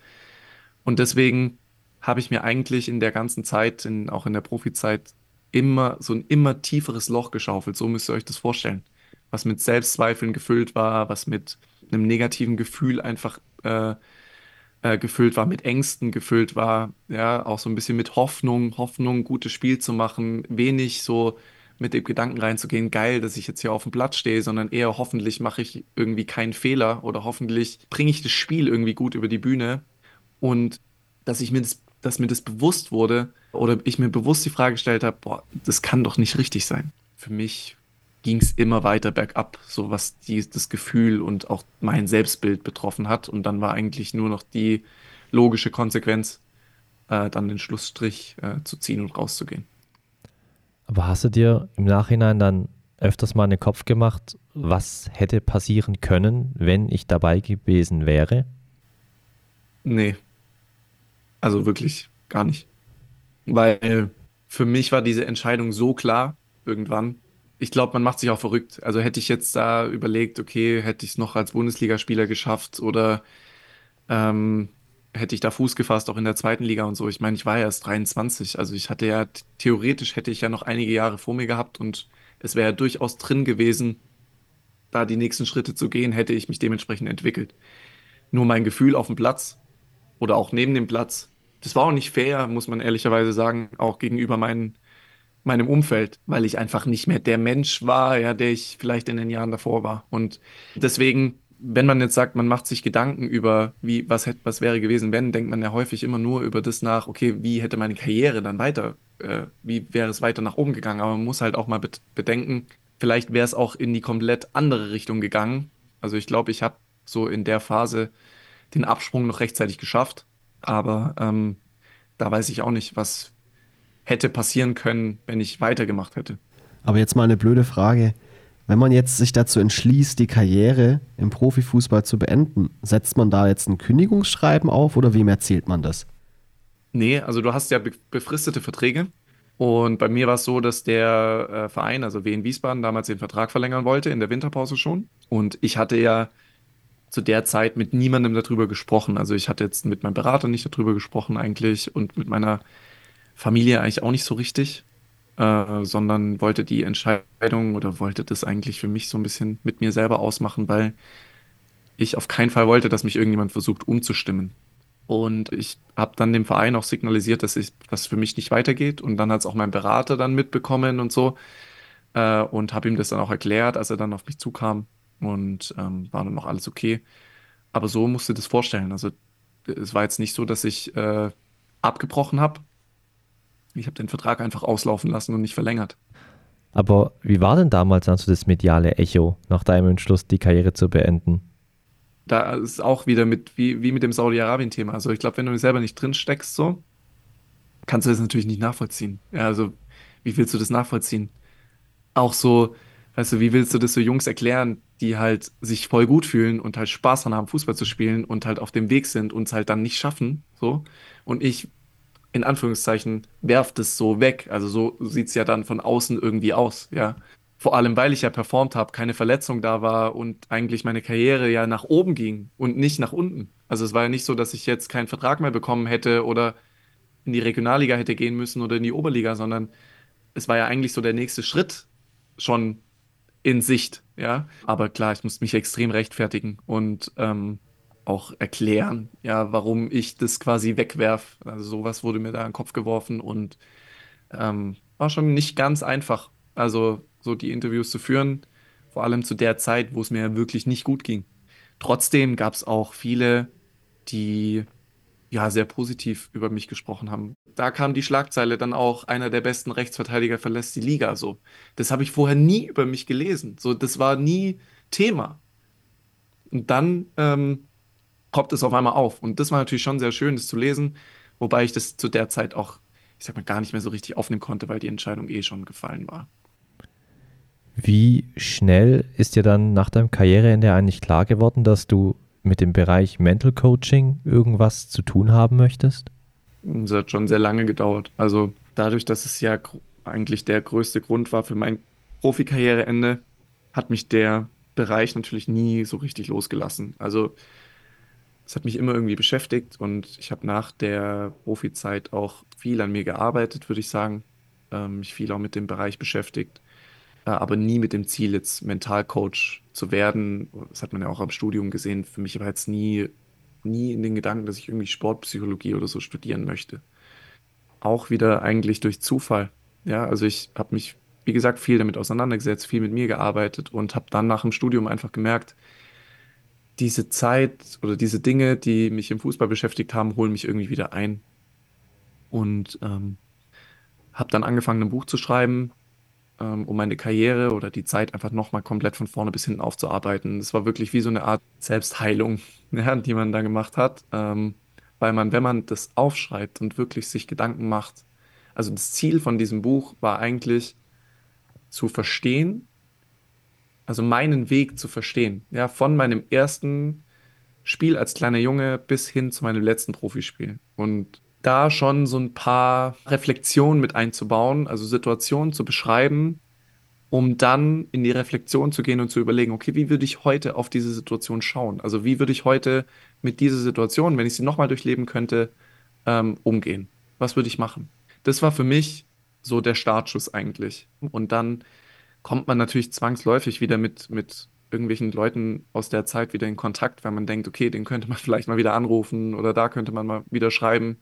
Und deswegen habe ich mir eigentlich in der ganzen Zeit, in, auch in der Profizeit, immer so ein immer tieferes Loch geschaufelt. So müsst ihr euch das vorstellen. Was mit Selbstzweifeln gefüllt war, was mit einem negativen Gefühl einfach äh, äh, gefüllt war, mit Ängsten gefüllt war, ja, auch so ein bisschen mit Hoffnung, Hoffnung, gutes Spiel zu machen, wenig so mit dem Gedanken reinzugehen, geil, dass ich jetzt hier auf dem Platz stehe, sondern eher hoffentlich mache ich irgendwie keinen Fehler oder hoffentlich bringe ich das Spiel irgendwie gut über die Bühne und dass ich mir das dass mir das bewusst wurde oder ich mir bewusst die Frage gestellt habe, boah, das kann doch nicht richtig sein. Für mich ging es immer weiter bergab, so was die, das Gefühl und auch mein Selbstbild betroffen hat. Und dann war eigentlich nur noch die logische Konsequenz, äh, dann den Schlussstrich äh, zu ziehen und rauszugehen. Aber hast du dir im Nachhinein dann öfters mal in den Kopf gemacht, was hätte passieren können, wenn ich dabei gewesen wäre? Nee. Also wirklich gar nicht. Weil für mich war diese Entscheidung so klar irgendwann. Ich glaube, man macht sich auch verrückt. Also hätte ich jetzt da überlegt, okay, hätte ich es noch als Bundesligaspieler geschafft oder ähm, hätte ich da Fuß gefasst, auch in der zweiten Liga und so. Ich meine, ich war ja erst 23. Also ich hatte ja, theoretisch hätte ich ja noch einige Jahre vor mir gehabt und es wäre ja durchaus drin gewesen, da die nächsten Schritte zu gehen, hätte ich mich dementsprechend entwickelt. Nur mein Gefühl auf dem Platz oder auch neben dem Platz, das war auch nicht fair, muss man ehrlicherweise sagen, auch gegenüber meinen, meinem Umfeld, weil ich einfach nicht mehr der Mensch war, ja, der ich vielleicht in den Jahren davor war. Und deswegen, wenn man jetzt sagt, man macht sich Gedanken über, wie, was hätte, was wäre gewesen, wenn, denkt man ja häufig immer nur über das nach, okay, wie hätte meine Karriere dann weiter, äh, wie wäre es weiter nach oben gegangen? Aber man muss halt auch mal bedenken, vielleicht wäre es auch in die komplett andere Richtung gegangen. Also ich glaube, ich habe so in der Phase den Absprung noch rechtzeitig geschafft. Aber ähm, da weiß ich auch nicht, was hätte passieren können, wenn ich weitergemacht hätte. Aber jetzt mal eine blöde Frage. Wenn man jetzt sich dazu entschließt, die Karriere im Profifußball zu beenden, setzt man da jetzt ein Kündigungsschreiben auf oder wem erzählt man das? Nee, also du hast ja befristete Verträge. Und bei mir war es so, dass der äh, Verein, also Wien Wiesbaden, damals den Vertrag verlängern wollte, in der Winterpause schon. Und ich hatte ja zu der Zeit mit niemandem darüber gesprochen. Also ich hatte jetzt mit meinem Berater nicht darüber gesprochen eigentlich und mit meiner Familie eigentlich auch nicht so richtig, äh, sondern wollte die Entscheidung oder wollte das eigentlich für mich so ein bisschen mit mir selber ausmachen, weil ich auf keinen Fall wollte, dass mich irgendjemand versucht umzustimmen. Und ich habe dann dem Verein auch signalisiert, dass das für mich nicht weitergeht. Und dann hat es auch mein Berater dann mitbekommen und so. Äh, und habe ihm das dann auch erklärt, als er dann auf mich zukam. Und ähm, war dann noch alles okay. Aber so musst du das vorstellen. Also es war jetzt nicht so, dass ich äh, abgebrochen habe. Ich habe den Vertrag einfach auslaufen lassen und nicht verlängert. Aber wie war denn damals dann so das mediale Echo nach deinem Entschluss, die Karriere zu beenden? da ist auch wieder mit, wie, wie mit dem Saudi-Arabien-Thema. Also ich glaube, wenn du selber nicht drin steckst, so, kannst du das natürlich nicht nachvollziehen. Ja, also wie willst du das nachvollziehen? Auch so, weißt du, wie willst du das so Jungs erklären, die halt sich voll gut fühlen und halt Spaß daran haben, Fußball zu spielen und halt auf dem Weg sind und es halt dann nicht schaffen, so. Und ich, in Anführungszeichen, werf das so weg. Also so sieht es ja dann von außen irgendwie aus, ja. Vor allem, weil ich ja performt habe, keine Verletzung da war und eigentlich meine Karriere ja nach oben ging und nicht nach unten. Also es war ja nicht so, dass ich jetzt keinen Vertrag mehr bekommen hätte oder in die Regionalliga hätte gehen müssen oder in die Oberliga, sondern es war ja eigentlich so der nächste Schritt schon in Sicht, ja. Aber klar, ich musste mich extrem rechtfertigen und ähm, auch erklären, ja, warum ich das quasi wegwerf. Also sowas wurde mir da in den Kopf geworfen und ähm, war schon nicht ganz einfach. Also so die Interviews zu führen, vor allem zu der Zeit, wo es mir wirklich nicht gut ging. Trotzdem gab es auch viele, die ja sehr positiv über mich gesprochen haben. Da kam die Schlagzeile dann auch, einer der besten Rechtsverteidiger verlässt die Liga. So, das habe ich vorher nie über mich gelesen. So, das war nie Thema. Und dann ähm, poppt es auf einmal auf. Und das war natürlich schon sehr schön, das zu lesen, wobei ich das zu der Zeit auch, ich sag mal, gar nicht mehr so richtig aufnehmen konnte, weil die Entscheidung eh schon gefallen war. Wie schnell ist dir dann nach deinem Karriereende eigentlich klar geworden, dass du mit dem Bereich Mental Coaching irgendwas zu tun haben möchtest? Es hat schon sehr lange gedauert. Also dadurch, dass es ja eigentlich der größte Grund war für mein Profikarriereende, hat mich der Bereich natürlich nie so richtig losgelassen. Also es hat mich immer irgendwie beschäftigt und ich habe nach der Profizeit auch viel an mir gearbeitet, würde ich sagen. Ähm, mich viel auch mit dem Bereich beschäftigt. Äh, aber nie mit dem Ziel, jetzt Mentalcoach zu werden. Das hat man ja auch am Studium gesehen. Für mich war jetzt nie, nie in den Gedanken, dass ich irgendwie Sportpsychologie oder so studieren möchte. Auch wieder eigentlich durch Zufall. Ja, also ich habe mich, wie gesagt, viel damit auseinandergesetzt, viel mit mir gearbeitet und habe dann nach dem Studium einfach gemerkt, diese Zeit oder diese Dinge, die mich im Fußball beschäftigt haben, holen mich irgendwie wieder ein. und ähm, habe dann angefangen, ein Buch zu schreiben, ähm, um meine Karriere oder die Zeit einfach nochmal komplett von vorne bis hinten aufzuarbeiten. Es war wirklich wie so eine Art Selbstheilung, ja, die man da gemacht hat, ähm, weil man, wenn man das aufschreibt und wirklich sich Gedanken macht, also das Ziel von diesem Buch war eigentlich zu verstehen, also meinen Weg zu verstehen, ja, von meinem ersten Spiel als kleiner Junge bis hin zu meinem letzten Profispiel. Und da schon so ein paar Reflexionen mit einzubauen, also Situationen zu beschreiben, um dann in die Reflexion zu gehen und zu überlegen, okay, wie würde ich heute auf diese Situation schauen? Also wie würde ich heute mit dieser Situation, wenn ich sie nochmal durchleben könnte, ähm, umgehen? Was würde ich machen? Das war für mich so der Startschuss eigentlich. Und dann kommt man natürlich zwangsläufig wieder mit, mit irgendwelchen Leuten aus der Zeit wieder in Kontakt, weil man denkt, okay, den könnte man vielleicht mal wieder anrufen oder da könnte man mal wieder schreiben.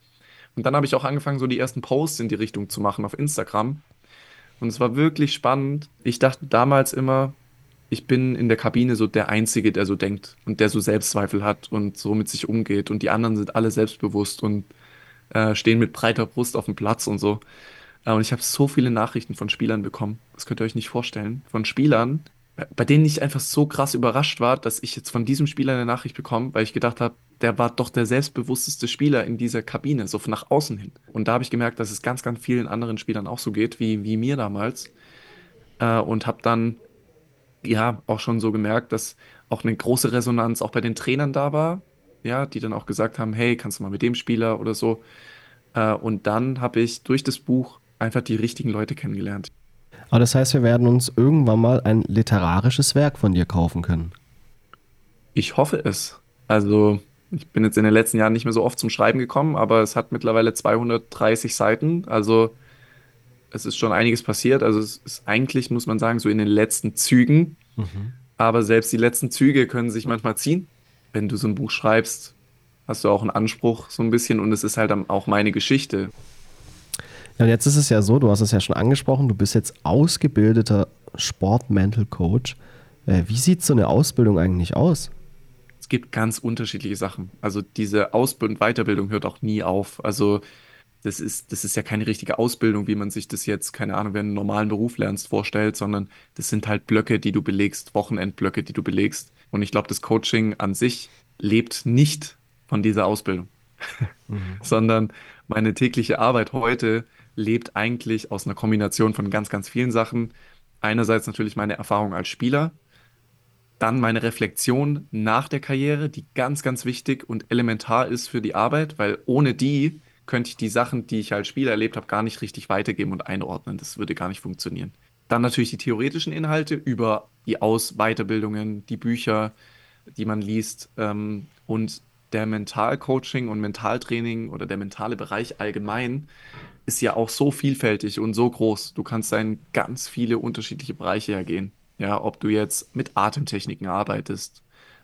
Und dann habe ich auch angefangen, so die ersten Posts in die Richtung zu machen auf Instagram. Und es war wirklich spannend. Ich dachte damals immer, ich bin in der Kabine so der Einzige, der so denkt und der so Selbstzweifel hat und so mit sich umgeht. Und die anderen sind alle selbstbewusst und äh, stehen mit breiter Brust auf dem Platz und so. Äh, und ich habe so viele Nachrichten von Spielern bekommen. Das könnt ihr euch nicht vorstellen. Von Spielern, bei denen ich einfach so krass überrascht war, dass ich jetzt von diesem Spieler eine Nachricht bekomme, weil ich gedacht habe, der war doch der selbstbewussteste Spieler in dieser Kabine, so nach außen hin. Und da habe ich gemerkt, dass es ganz, ganz vielen anderen Spielern auch so geht, wie, wie mir damals. Äh, und habe dann ja auch schon so gemerkt, dass auch eine große Resonanz auch bei den Trainern da war, ja, die dann auch gesagt haben, hey, kannst du mal mit dem Spieler oder so. Äh, und dann habe ich durch das Buch einfach die richtigen Leute kennengelernt. Aber das heißt, wir werden uns irgendwann mal ein literarisches Werk von dir kaufen können. Ich hoffe es. Also ich bin jetzt in den letzten Jahren nicht mehr so oft zum Schreiben gekommen, aber es hat mittlerweile 230 Seiten. Also es ist schon einiges passiert. Also es ist eigentlich, muss man sagen, so in den letzten Zügen. Mhm. Aber selbst die letzten Züge können sich manchmal ziehen. Wenn du so ein Buch schreibst, hast du auch einen Anspruch so ein bisschen und es ist halt auch meine Geschichte. Ja, und jetzt ist es ja so, du hast es ja schon angesprochen, du bist jetzt ausgebildeter Sport-Mental Coach. Äh, wie sieht so eine Ausbildung eigentlich aus? gibt ganz unterschiedliche Sachen. Also diese Ausbildung und Weiterbildung hört auch nie auf. Also das ist, das ist ja keine richtige Ausbildung, wie man sich das jetzt, keine Ahnung, wenn du einen normalen Beruf lernst, vorstellt, sondern das sind halt Blöcke, die du belegst, Wochenendblöcke, die du belegst. Und ich glaube, das Coaching an sich lebt nicht von dieser Ausbildung, mhm. sondern meine tägliche Arbeit heute lebt eigentlich aus einer Kombination von ganz, ganz vielen Sachen. Einerseits natürlich meine Erfahrung als Spieler, dann meine Reflexion nach der Karriere, die ganz, ganz wichtig und elementar ist für die Arbeit, weil ohne die könnte ich die Sachen, die ich als Spieler erlebt habe, gar nicht richtig weitergeben und einordnen. Das würde gar nicht funktionieren. Dann natürlich die theoretischen Inhalte über die Aus-, Weiterbildungen, die Bücher, die man liest ähm, und der Mentalcoaching und Mentaltraining oder der mentale Bereich allgemein ist ja auch so vielfältig und so groß. Du kannst da in ganz viele unterschiedliche Bereiche ergehen. Ja, ob du jetzt mit Atemtechniken arbeitest,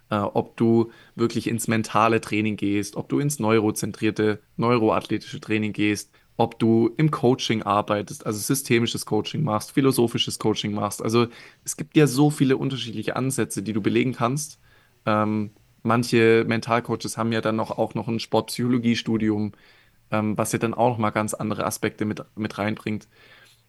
äh, ob du wirklich ins mentale Training gehst, ob du ins neurozentrierte, neuroathletische Training gehst, ob du im Coaching arbeitest, also systemisches Coaching machst, philosophisches Coaching machst. Also es gibt ja so viele unterschiedliche Ansätze, die du belegen kannst. Ähm, manche Mentalcoaches haben ja dann noch, auch noch ein Sportpsychologiestudium, ähm, was ja dann auch noch mal ganz andere Aspekte mit, mit reinbringt.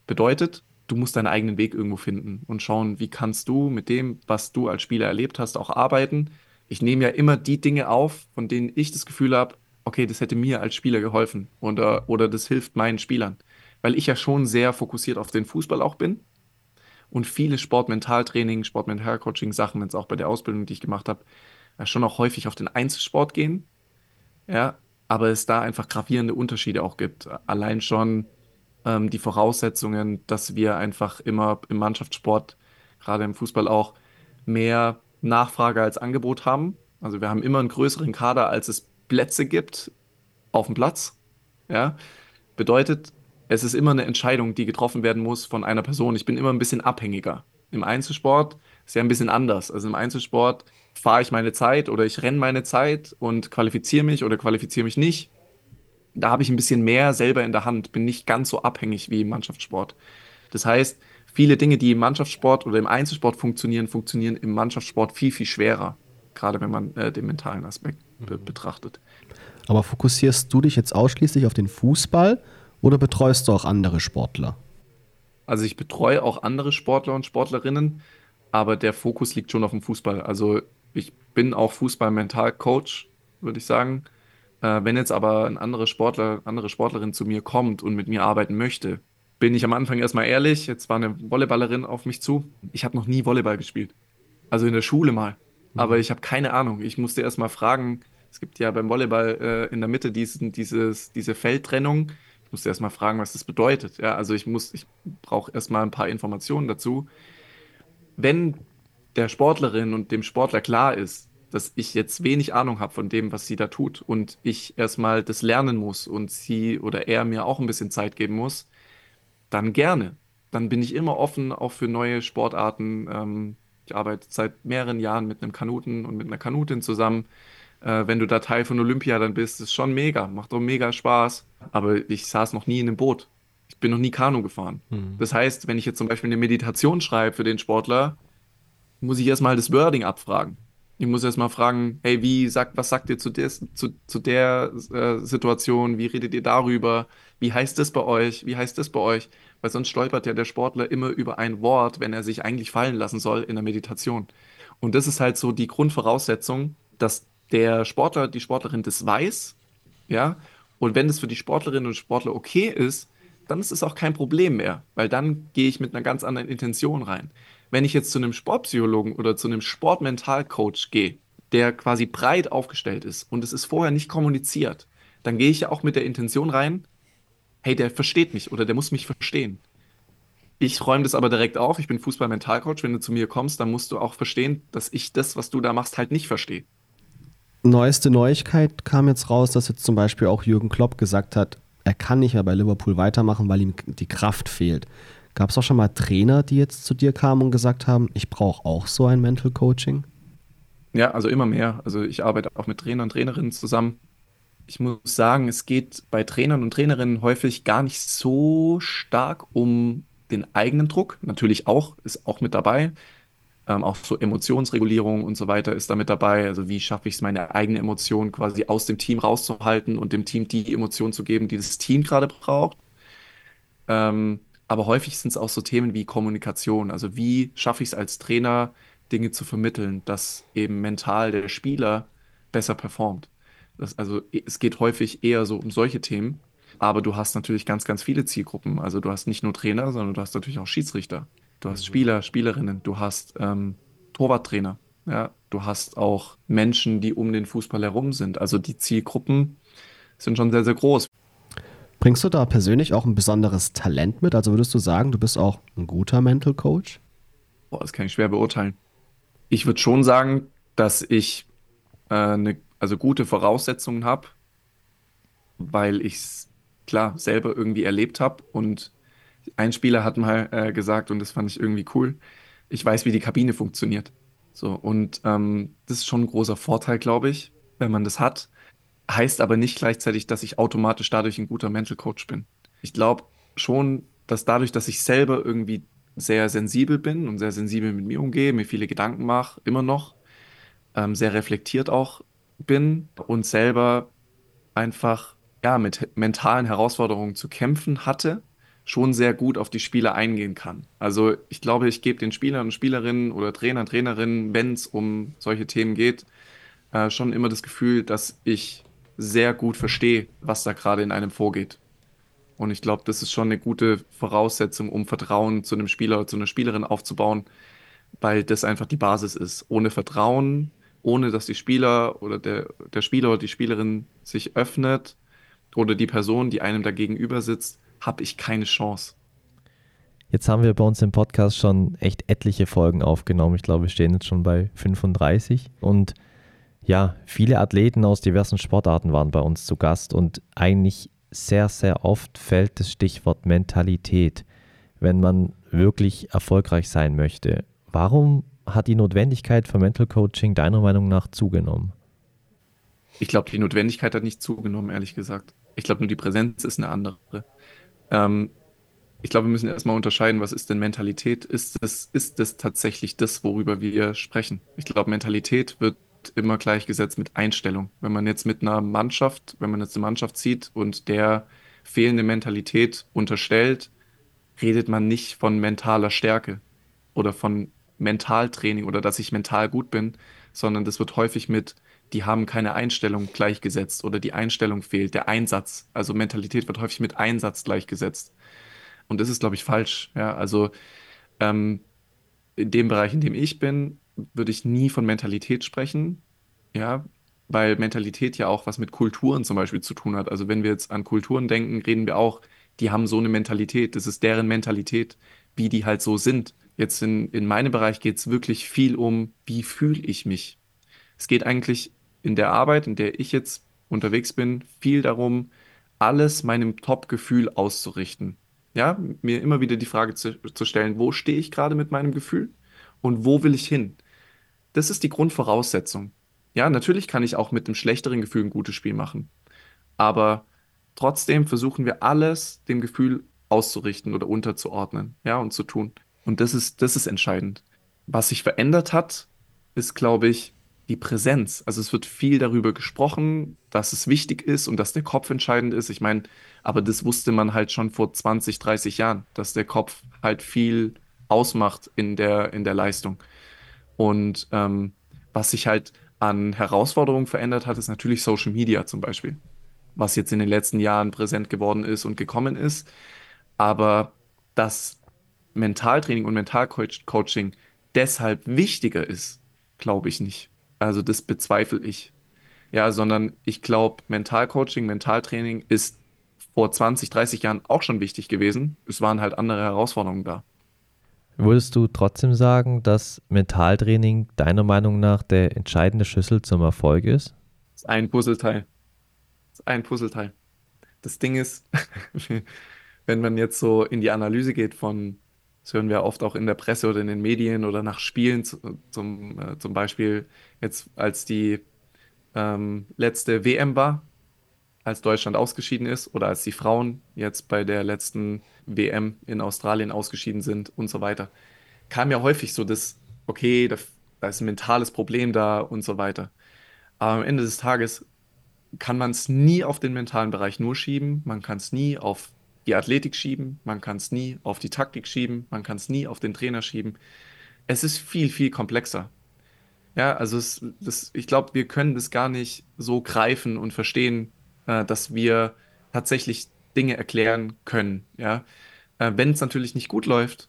Bedeutet, du musst deinen eigenen Weg irgendwo finden und schauen, wie kannst du mit dem, was du als Spieler erlebt hast, auch arbeiten. Ich nehme ja immer die Dinge auf, von denen ich das Gefühl habe, okay, das hätte mir als Spieler geholfen oder, oder das hilft meinen Spielern. Weil ich ja schon sehr fokussiert auf den Fußball auch bin und viele Sportmentaltraining, Sportmentalcoaching-Sachen, jetzt auch bei der Ausbildung, die ich gemacht habe, schon auch häufig auf den Einzelsport gehen. Ja, aber es da einfach gravierende Unterschiede auch gibt. Allein schon ähm, die Voraussetzungen, dass wir einfach immer im Mannschaftssport, gerade im Fußball auch, mehr Nachfrage als Angebot haben. Also wir haben immer einen größeren Kader, als es Plätze gibt auf dem Platz. Ja? Bedeutet, es ist immer eine Entscheidung, die getroffen werden muss von einer Person. Ich bin immer ein bisschen abhängiger. Im Einzelsport ist ja ein bisschen anders. Also im Einzelsport fahre ich meine Zeit oder ich renne meine Zeit und qualifiziere mich oder qualifiziere mich nicht da habe ich ein bisschen mehr selber in der Hand, bin nicht ganz so abhängig wie im Mannschaftssport. Das heißt, viele Dinge, die im Mannschaftssport oder im Einzelsport funktionieren, funktionieren im Mannschaftssport viel, viel schwerer, gerade wenn man äh, den mentalen Aspekt be mhm. betrachtet. Aber fokussierst du dich jetzt ausschließlich auf den Fußball oder betreust du auch andere Sportler? Also ich betreue auch andere Sportler und Sportlerinnen, aber der Fokus liegt schon auf dem Fußball. Also ich bin auch Fußball-Mental-Coach, würde ich sagen. Äh, wenn jetzt aber ein anderer Sportler, andere Sportlerin zu mir kommt und mit mir arbeiten möchte, bin ich am Anfang erstmal ehrlich. Jetzt war eine Volleyballerin auf mich zu. Ich habe noch nie Volleyball gespielt. Also in der Schule mal. Mhm. Aber ich habe keine Ahnung. Ich musste erstmal fragen. Es gibt ja beim Volleyball äh, in der Mitte diesen, dieses, diese Feldtrennung. Ich musste erstmal fragen, was das bedeutet. Ja, also ich muss, ich brauche erstmal ein paar Informationen dazu. Wenn der Sportlerin und dem Sportler klar ist, dass ich jetzt wenig Ahnung habe von dem, was sie da tut und ich erstmal das lernen muss und sie oder er mir auch ein bisschen Zeit geben muss, dann gerne. Dann bin ich immer offen auch für neue Sportarten. Ähm, ich arbeite seit mehreren Jahren mit einem Kanuten und mit einer Kanutin zusammen. Äh, wenn du da Teil von Olympia dann bist, ist schon mega, macht doch mega Spaß. Aber ich saß noch nie in einem Boot. Ich bin noch nie Kanu gefahren. Mhm. Das heißt, wenn ich jetzt zum Beispiel eine Meditation schreibe für den Sportler, muss ich erstmal das Wording abfragen. Ich muss erstmal fragen, hey, wie sagt, was sagt ihr zu, des, zu, zu der äh, Situation? Wie redet ihr darüber? Wie heißt das bei euch? Wie heißt das bei euch? Weil sonst stolpert ja der Sportler immer über ein Wort, wenn er sich eigentlich fallen lassen soll in der Meditation. Und das ist halt so die Grundvoraussetzung, dass der Sportler, die Sportlerin das weiß, ja. Und wenn das für die Sportlerinnen und Sportler okay ist, dann ist es auch kein Problem mehr, weil dann gehe ich mit einer ganz anderen Intention rein. Wenn ich jetzt zu einem Sportpsychologen oder zu einem Sportmentalcoach gehe, der quasi breit aufgestellt ist und es ist vorher nicht kommuniziert, dann gehe ich ja auch mit der Intention rein, hey, der versteht mich oder der muss mich verstehen. Ich räume das aber direkt auf. Ich bin Fußball-Mentalcoach. Wenn du zu mir kommst, dann musst du auch verstehen, dass ich das, was du da machst, halt nicht verstehe. Neueste Neuigkeit kam jetzt raus, dass jetzt zum Beispiel auch Jürgen Klopp gesagt hat, er kann nicht mehr bei Liverpool weitermachen, weil ihm die Kraft fehlt. Gab es auch schon mal Trainer, die jetzt zu dir kamen und gesagt haben, ich brauche auch so ein Mental Coaching? Ja, also immer mehr. Also ich arbeite auch mit Trainern und Trainerinnen zusammen. Ich muss sagen, es geht bei Trainern und Trainerinnen häufig gar nicht so stark um den eigenen Druck. Natürlich auch, ist auch mit dabei. Ähm, auch so Emotionsregulierung und so weiter ist da mit dabei. Also wie schaffe ich es, meine eigene Emotion quasi aus dem Team rauszuhalten und dem Team die Emotion zu geben, die das Team gerade braucht. Ähm, aber häufig sind es auch so Themen wie Kommunikation. Also wie schaffe ich es als Trainer, Dinge zu vermitteln, dass eben mental der Spieler besser performt. Das, also es geht häufig eher so um solche Themen. Aber du hast natürlich ganz, ganz viele Zielgruppen. Also du hast nicht nur Trainer, sondern du hast natürlich auch Schiedsrichter. Du hast mhm. Spieler, Spielerinnen, du hast ähm, Torwarttrainer. Ja, du hast auch Menschen, die um den Fußball herum sind. Also die Zielgruppen sind schon sehr, sehr groß. Bringst du da persönlich auch ein besonderes Talent mit? Also würdest du sagen, du bist auch ein guter Mental Coach? Boah, das kann ich schwer beurteilen. Ich würde schon sagen, dass ich äh, eine, also gute Voraussetzungen habe, weil ich es klar selber irgendwie erlebt habe. Und ein Spieler hat mal äh, gesagt, und das fand ich irgendwie cool, ich weiß, wie die Kabine funktioniert. So, und ähm, das ist schon ein großer Vorteil, glaube ich, wenn man das hat heißt aber nicht gleichzeitig, dass ich automatisch dadurch ein guter Mental Coach bin. Ich glaube schon, dass dadurch, dass ich selber irgendwie sehr sensibel bin und sehr sensibel mit mir umgehe, mir viele Gedanken mache, immer noch, ähm, sehr reflektiert auch bin und selber einfach ja, mit mentalen Herausforderungen zu kämpfen hatte, schon sehr gut auf die Spieler eingehen kann. Also ich glaube, ich gebe den Spielern und Spielerinnen oder Trainern, Trainerinnen, wenn es um solche Themen geht, äh, schon immer das Gefühl, dass ich sehr gut verstehe, was da gerade in einem vorgeht. Und ich glaube, das ist schon eine gute Voraussetzung, um Vertrauen zu einem Spieler oder zu einer Spielerin aufzubauen, weil das einfach die Basis ist. Ohne Vertrauen, ohne dass die Spieler oder der, der Spieler oder die Spielerin sich öffnet oder die Person, die einem da gegenüber sitzt, habe ich keine Chance. Jetzt haben wir bei uns im Podcast schon echt etliche Folgen aufgenommen. Ich glaube, wir stehen jetzt schon bei 35 und ja, viele Athleten aus diversen Sportarten waren bei uns zu Gast und eigentlich sehr, sehr oft fällt das Stichwort Mentalität, wenn man wirklich erfolgreich sein möchte. Warum hat die Notwendigkeit für Mental Coaching deiner Meinung nach zugenommen? Ich glaube, die Notwendigkeit hat nicht zugenommen, ehrlich gesagt. Ich glaube, nur die Präsenz ist eine andere. Ähm, ich glaube, wir müssen erstmal unterscheiden, was ist denn Mentalität? Ist es, ist es tatsächlich das, worüber wir sprechen? Ich glaube, Mentalität wird immer gleichgesetzt mit Einstellung. Wenn man jetzt mit einer Mannschaft, wenn man jetzt eine Mannschaft sieht und der fehlende Mentalität unterstellt, redet man nicht von mentaler Stärke oder von Mentaltraining oder dass ich mental gut bin, sondern das wird häufig mit, die haben keine Einstellung gleichgesetzt oder die Einstellung fehlt, der Einsatz. Also Mentalität wird häufig mit Einsatz gleichgesetzt. Und das ist, glaube ich, falsch. Ja, also ähm, in dem Bereich, in dem ich bin, würde ich nie von Mentalität sprechen. Ja, weil Mentalität ja auch was mit Kulturen zum Beispiel zu tun hat. Also wenn wir jetzt an Kulturen denken, reden wir auch, die haben so eine Mentalität. Das ist deren Mentalität, wie die halt so sind. Jetzt in, in meinem Bereich geht es wirklich viel um, wie fühle ich mich. Es geht eigentlich in der Arbeit, in der ich jetzt unterwegs bin, viel darum, alles meinem Top-Gefühl auszurichten. Ja, mir immer wieder die Frage zu, zu stellen, wo stehe ich gerade mit meinem Gefühl und wo will ich hin? Das ist die Grundvoraussetzung. Ja, natürlich kann ich auch mit einem schlechteren Gefühl ein gutes Spiel machen. Aber trotzdem versuchen wir alles dem Gefühl auszurichten oder unterzuordnen, ja, und zu tun. Und das ist, das ist entscheidend. Was sich verändert hat, ist, glaube ich, die Präsenz. Also es wird viel darüber gesprochen, dass es wichtig ist und dass der Kopf entscheidend ist. Ich meine, aber das wusste man halt schon vor 20, 30 Jahren, dass der Kopf halt viel ausmacht in der, in der Leistung. Und ähm, was sich halt an Herausforderungen verändert hat, ist natürlich Social Media zum Beispiel, was jetzt in den letzten Jahren präsent geworden ist und gekommen ist. Aber das Mentaltraining und Mentalcoaching deshalb wichtiger ist, glaube ich nicht. Also das bezweifle ich. Ja, sondern ich glaube, Mentalcoaching, Mentaltraining ist vor 20, 30 Jahren auch schon wichtig gewesen. Es waren halt andere Herausforderungen da. Würdest du trotzdem sagen, dass Mentaltraining deiner Meinung nach der entscheidende Schlüssel zum Erfolg ist? Das ist ein Puzzleteil. Das ist ein Puzzleteil. Das Ding ist, wenn man jetzt so in die Analyse geht von das hören wir oft auch in der Presse oder in den Medien oder nach Spielen, zum, äh, zum Beispiel jetzt als die ähm, letzte WM war, als Deutschland ausgeschieden ist oder als die Frauen jetzt bei der letzten WM in Australien ausgeschieden sind und so weiter, kam ja häufig so das, okay, da, da ist ein mentales Problem da und so weiter. Aber am Ende des Tages kann man es nie auf den mentalen Bereich nur schieben, man kann es nie auf die Athletik schieben, man kann es nie auf die Taktik schieben, man kann es nie auf den Trainer schieben. Es ist viel, viel komplexer. Ja, also es, das, ich glaube, wir können das gar nicht so greifen und verstehen, äh, dass wir tatsächlich Dinge erklären können. Ja, äh, wenn es natürlich nicht gut läuft,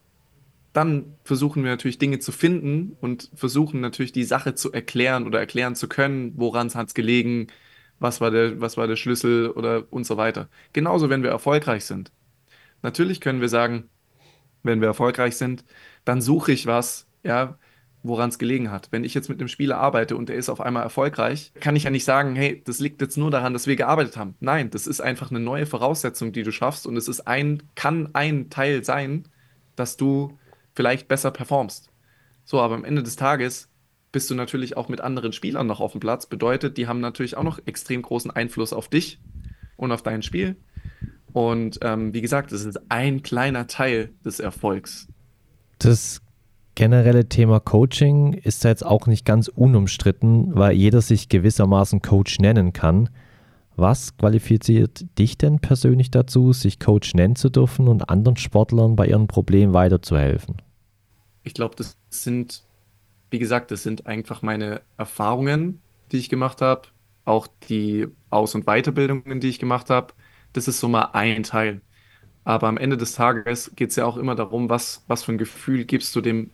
dann versuchen wir natürlich Dinge zu finden und versuchen natürlich die Sache zu erklären oder erklären zu können, woran hat es gelegen, was war der, was war der Schlüssel oder und so weiter. Genauso, wenn wir erfolgreich sind. Natürlich können wir sagen, wenn wir erfolgreich sind, dann suche ich was, ja, woran es gelegen hat. Wenn ich jetzt mit einem Spieler arbeite und der ist auf einmal erfolgreich, kann ich ja nicht sagen, hey, das liegt jetzt nur daran, dass wir gearbeitet haben. Nein, das ist einfach eine neue Voraussetzung, die du schaffst und es ist ein, kann ein Teil sein, dass du vielleicht besser performst. So, aber am Ende des Tages bist du natürlich auch mit anderen Spielern noch auf dem Platz. Bedeutet, die haben natürlich auch noch extrem großen Einfluss auf dich und auf dein Spiel. Und ähm, wie gesagt, das ist ein kleiner Teil des Erfolgs. Das generelle Thema Coaching ist jetzt auch nicht ganz unumstritten, weil jeder sich gewissermaßen Coach nennen kann. Was qualifiziert dich denn persönlich dazu, sich Coach nennen zu dürfen und anderen Sportlern bei ihren Problemen weiterzuhelfen? Ich glaube, das sind wie gesagt, das sind einfach meine Erfahrungen, die ich gemacht habe, auch die Aus- und Weiterbildungen, die ich gemacht habe. Das ist so mal ein Teil. Aber am Ende des Tages geht es ja auch immer darum, was, was für ein Gefühl gibst du dem,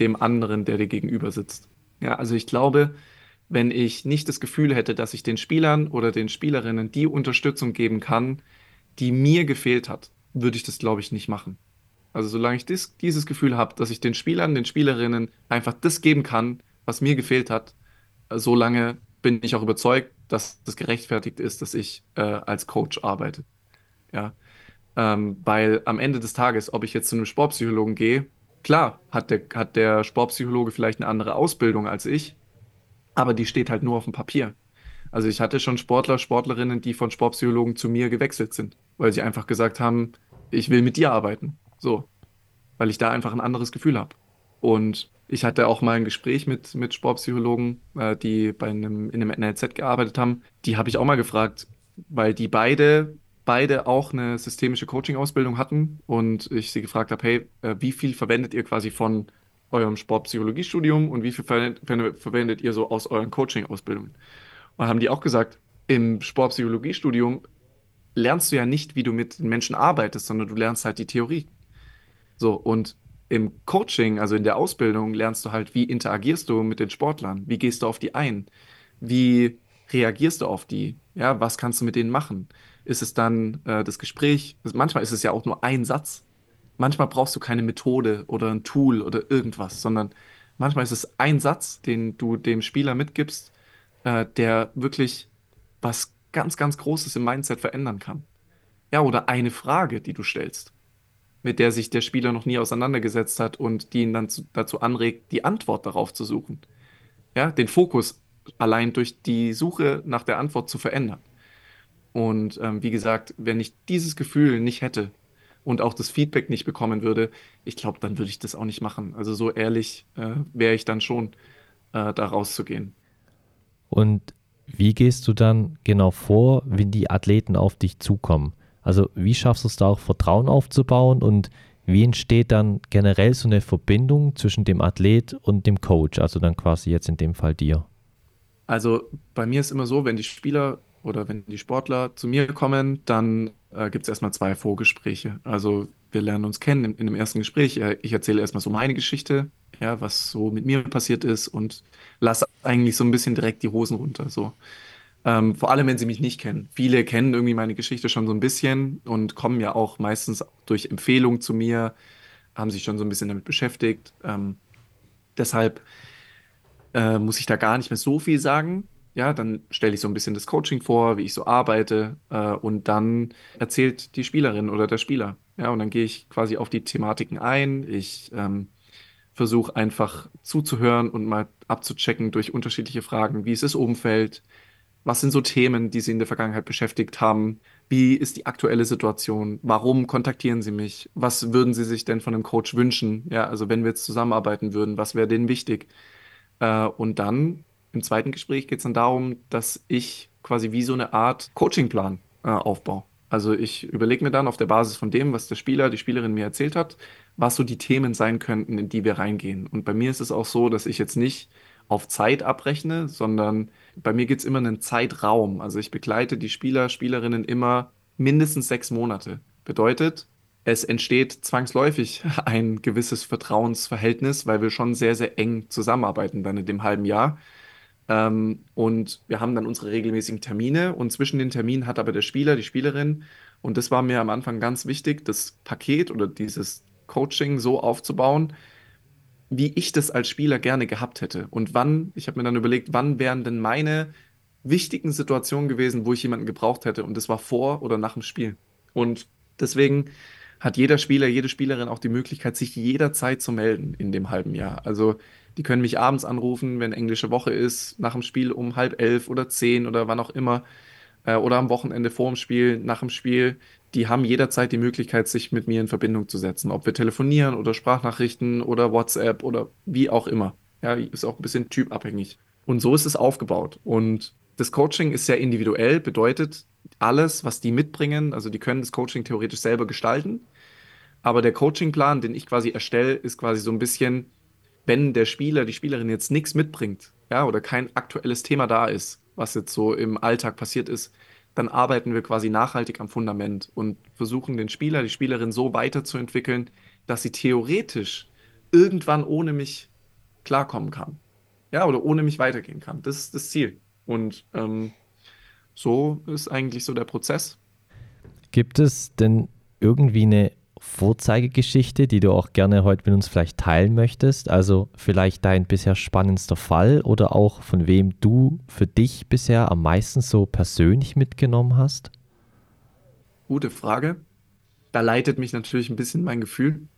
dem anderen, der dir gegenüber sitzt. Ja, also ich glaube, wenn ich nicht das Gefühl hätte, dass ich den Spielern oder den Spielerinnen die Unterstützung geben kann, die mir gefehlt hat, würde ich das, glaube ich, nicht machen. Also solange ich dies, dieses Gefühl habe, dass ich den Spielern, den Spielerinnen einfach das geben kann, was mir gefehlt hat, solange bin ich auch überzeugt, dass das gerechtfertigt ist, dass ich äh, als Coach arbeite. Ja. Ähm, weil am Ende des Tages, ob ich jetzt zu einem Sportpsychologen gehe, klar, hat der, hat der Sportpsychologe vielleicht eine andere Ausbildung als ich, aber die steht halt nur auf dem Papier. Also ich hatte schon Sportler, Sportlerinnen, die von Sportpsychologen zu mir gewechselt sind, weil sie einfach gesagt haben, ich will mit dir arbeiten. So. Weil ich da einfach ein anderes Gefühl habe. Und Ich hatte auch mal ein Gespräch mit, mit Sportpsychologen, äh, die bei einem, in einem NLZ gearbeitet haben. Die habe ich auch mal gefragt, weil die beide, beide auch eine systemische Coaching-Ausbildung hatten und ich sie gefragt habe, hey, äh, wie viel verwendet ihr quasi von eurem Sportpsychologiestudium und wie viel ver verwendet ihr so aus euren Coaching-Ausbildungen? Und haben die auch gesagt, im Sportpsychologiestudium lernst du ja nicht, wie du mit den Menschen arbeitest, sondern du lernst halt die Theorie. So, und im Coaching, also in der Ausbildung, lernst du halt, wie interagierst du mit den Sportlern? Wie gehst du auf die ein? Wie reagierst du auf die? Ja, was kannst du mit denen machen? Ist es dann äh, das Gespräch? Manchmal ist es ja auch nur ein Satz. Manchmal brauchst du keine Methode oder ein Tool oder irgendwas, sondern manchmal ist es ein Satz, den du dem Spieler mitgibst, äh, der wirklich was ganz, ganz Großes im Mindset verändern kann. Ja, oder eine Frage, die du stellst, mit der sich der Spieler noch nie auseinandergesetzt hat und die ihn dann zu, dazu anregt, die Antwort darauf zu suchen. Ja, den Fokus allein durch die Suche nach der Antwort zu verändern. Und ähm, wie gesagt, wenn ich dieses Gefühl nicht hätte und auch das Feedback nicht bekommen würde, ich glaube, dann würde ich das auch nicht machen. Also so ehrlich äh, wäre ich dann schon, äh, da rauszugehen. Und wie gehst du dann genau vor, wenn die Athleten auf dich zukommen? Also wie schaffst du es da auch Vertrauen aufzubauen und wie entsteht dann generell so eine Verbindung zwischen dem Athlet und dem Coach, also dann quasi jetzt in dem Fall dir? Also bei mir ist immer so, wenn die Spieler oder wenn die Sportler zu mir kommen, dann äh, gibt es erstmal zwei Vorgespräche. Also wir lernen uns kennen in, in dem ersten Gespräch. Äh, ich erzähle erstmal so meine Geschichte, ja, was so mit mir passiert ist und lasse eigentlich so ein bisschen direkt die Hosen runter. So. Ähm, vor allem, wenn sie mich nicht kennen. Viele kennen irgendwie meine Geschichte schon so ein bisschen und kommen ja auch meistens durch Empfehlung zu mir, haben sich schon so ein bisschen damit beschäftigt. Ähm, deshalb äh, muss ich da gar nicht mehr so viel sagen. Ja, dann stelle ich so ein bisschen das Coaching vor, wie ich so arbeite, äh, und dann erzählt die Spielerin oder der Spieler. Ja, und dann gehe ich quasi auf die Thematiken ein. Ich ähm, versuche einfach zuzuhören und mal abzuchecken durch unterschiedliche Fragen, wie ist das Umfeld, was sind so Themen, die Sie in der Vergangenheit beschäftigt haben, wie ist die aktuelle Situation, warum kontaktieren Sie mich, was würden Sie sich denn von einem Coach wünschen, ja, also wenn wir jetzt zusammenarbeiten würden, was wäre denen wichtig? Äh, und dann im zweiten Gespräch geht es dann darum, dass ich quasi wie so eine Art Coachingplan äh, aufbaue. Also ich überlege mir dann auf der Basis von dem, was der Spieler, die Spielerin mir erzählt hat, was so die Themen sein könnten, in die wir reingehen. Und bei mir ist es auch so, dass ich jetzt nicht auf Zeit abrechne, sondern bei mir gibt es immer einen Zeitraum. Also ich begleite die Spieler, Spielerinnen immer mindestens sechs Monate. Bedeutet, es entsteht zwangsläufig ein gewisses Vertrauensverhältnis, weil wir schon sehr, sehr eng zusammenarbeiten dann in dem halben Jahr. Ähm, und wir haben dann unsere regelmäßigen Termine und zwischen den Terminen hat aber der Spieler, die Spielerin, und das war mir am Anfang ganz wichtig, das Paket oder dieses Coaching so aufzubauen, wie ich das als Spieler gerne gehabt hätte. Und wann, ich habe mir dann überlegt, wann wären denn meine wichtigen Situationen gewesen, wo ich jemanden gebraucht hätte. Und das war vor oder nach dem Spiel. Und deswegen hat jeder Spieler, jede Spielerin auch die Möglichkeit, sich jederzeit zu melden in dem halben Jahr. Also die können mich abends anrufen, wenn englische Woche ist, nach dem Spiel um halb elf oder zehn oder wann auch immer. Äh, oder am Wochenende vor dem Spiel, nach dem Spiel die haben jederzeit die Möglichkeit, sich mit mir in Verbindung zu setzen. Ob wir telefonieren oder Sprachnachrichten oder WhatsApp oder wie auch immer. Ja, ist auch ein bisschen typabhängig. Und so ist es aufgebaut. Und das Coaching ist sehr individuell, bedeutet alles, was die mitbringen, also die können das Coaching theoretisch selber gestalten. Aber der Coachingplan, den ich quasi erstelle, ist quasi so ein bisschen, wenn der Spieler, die Spielerin jetzt nichts mitbringt, ja, oder kein aktuelles Thema da ist, was jetzt so im Alltag passiert ist, dann arbeiten wir quasi nachhaltig am Fundament und versuchen den Spieler, die Spielerin so weiterzuentwickeln, dass sie theoretisch irgendwann ohne mich klarkommen kann. Ja, oder ohne mich weitergehen kann. Das ist das Ziel. Und ähm, so ist eigentlich so der Prozess. Gibt es denn irgendwie eine Vorzeigegeschichte, die du auch gerne heute mit uns vielleicht teilen möchtest? Also vielleicht dein bisher spannendster Fall oder auch von wem du für dich bisher am meisten so persönlich mitgenommen hast? Gute Frage. Da leitet mich natürlich ein bisschen mein Gefühl.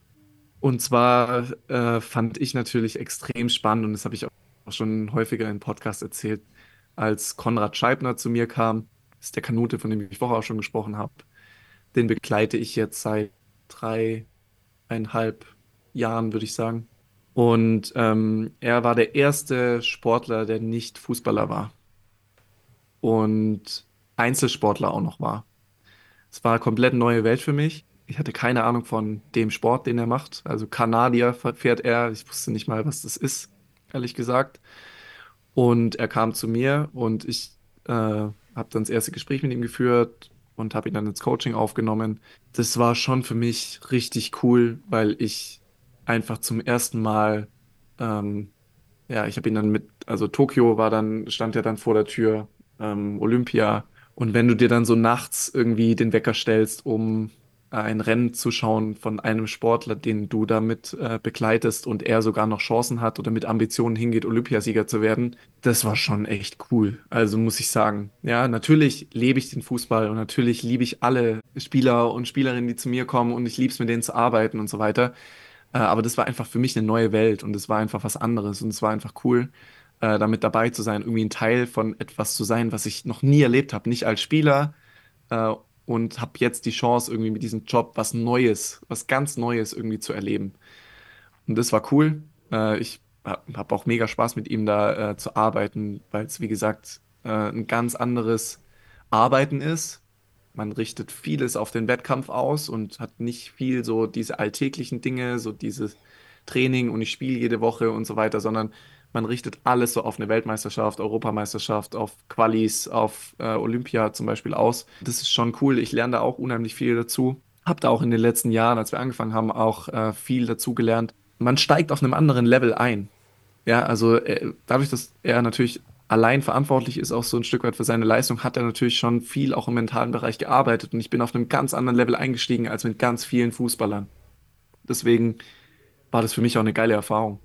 Und zwar äh, fand ich natürlich extrem spannend, und das habe ich auch schon häufiger im Podcast erzählt, als Konrad Scheibner zu mir kam, ist der Kanute, von dem ich vorher auch schon gesprochen habe. Den begleite ich jetzt seit dreieinhalb Jahren, würde ich sagen. Und ähm, er war der erste Sportler, der nicht Fußballer war und Einzelsportler auch noch war. Es war eine komplett neue Welt für mich. Ich hatte keine Ahnung von dem Sport, den er macht. Also Kanadier fährt er. Ich wusste nicht mal, was das ist, ehrlich gesagt. Und er kam zu mir und ich äh, habe dann das erste Gespräch mit ihm geführt und habe ihn dann ins Coaching aufgenommen. Das war schon für mich richtig cool, weil ich einfach zum ersten Mal, ähm, ja, ich habe ihn dann mit, also Tokio war dann, stand ja dann vor der Tür, ähm, Olympia. Und wenn du dir dann so nachts irgendwie den Wecker stellst, um ein Rennen zu schauen von einem Sportler, den du damit äh, begleitest und er sogar noch Chancen hat oder mit Ambitionen hingeht, Olympiasieger zu werden, das war schon echt cool. Also muss ich sagen, ja, natürlich lebe ich den Fußball und natürlich liebe ich alle Spieler und Spielerinnen, die zu mir kommen und ich liebe es, mit denen zu arbeiten und so weiter. Äh, aber das war einfach für mich eine neue Welt und es war einfach was anderes und es war einfach cool, äh, damit dabei zu sein, irgendwie ein Teil von etwas zu sein, was ich noch nie erlebt habe, nicht als Spieler äh, und habe jetzt die Chance, irgendwie mit diesem Job was Neues, was ganz Neues irgendwie zu erleben. Und das war cool. Äh, ich habe auch mega Spaß mit ihm da äh, zu arbeiten, weil es, wie gesagt, äh, ein ganz anderes Arbeiten ist. Man richtet vieles auf den Wettkampf aus und hat nicht viel so diese alltäglichen Dinge, so dieses Training und ich spiele jede Woche und so weiter, sondern man richtet alles so auf eine Weltmeisterschaft, Europameisterschaft, auf Qualis, auf äh, Olympia zum Beispiel aus. Das ist schon cool. Ich lerne da auch unheimlich viel dazu. Hab da auch in den letzten Jahren, als wir angefangen haben, auch äh, viel dazu gelernt. Man steigt auf einem anderen Level ein. Ja, also äh, dadurch, dass er natürlich allein verantwortlich ist, auch so ein Stück weit für seine Leistung, hat er natürlich schon viel auch im mentalen Bereich gearbeitet. Und ich bin auf einem ganz anderen Level eingestiegen als mit ganz vielen Fußballern. Deswegen war das für mich auch eine geile Erfahrung.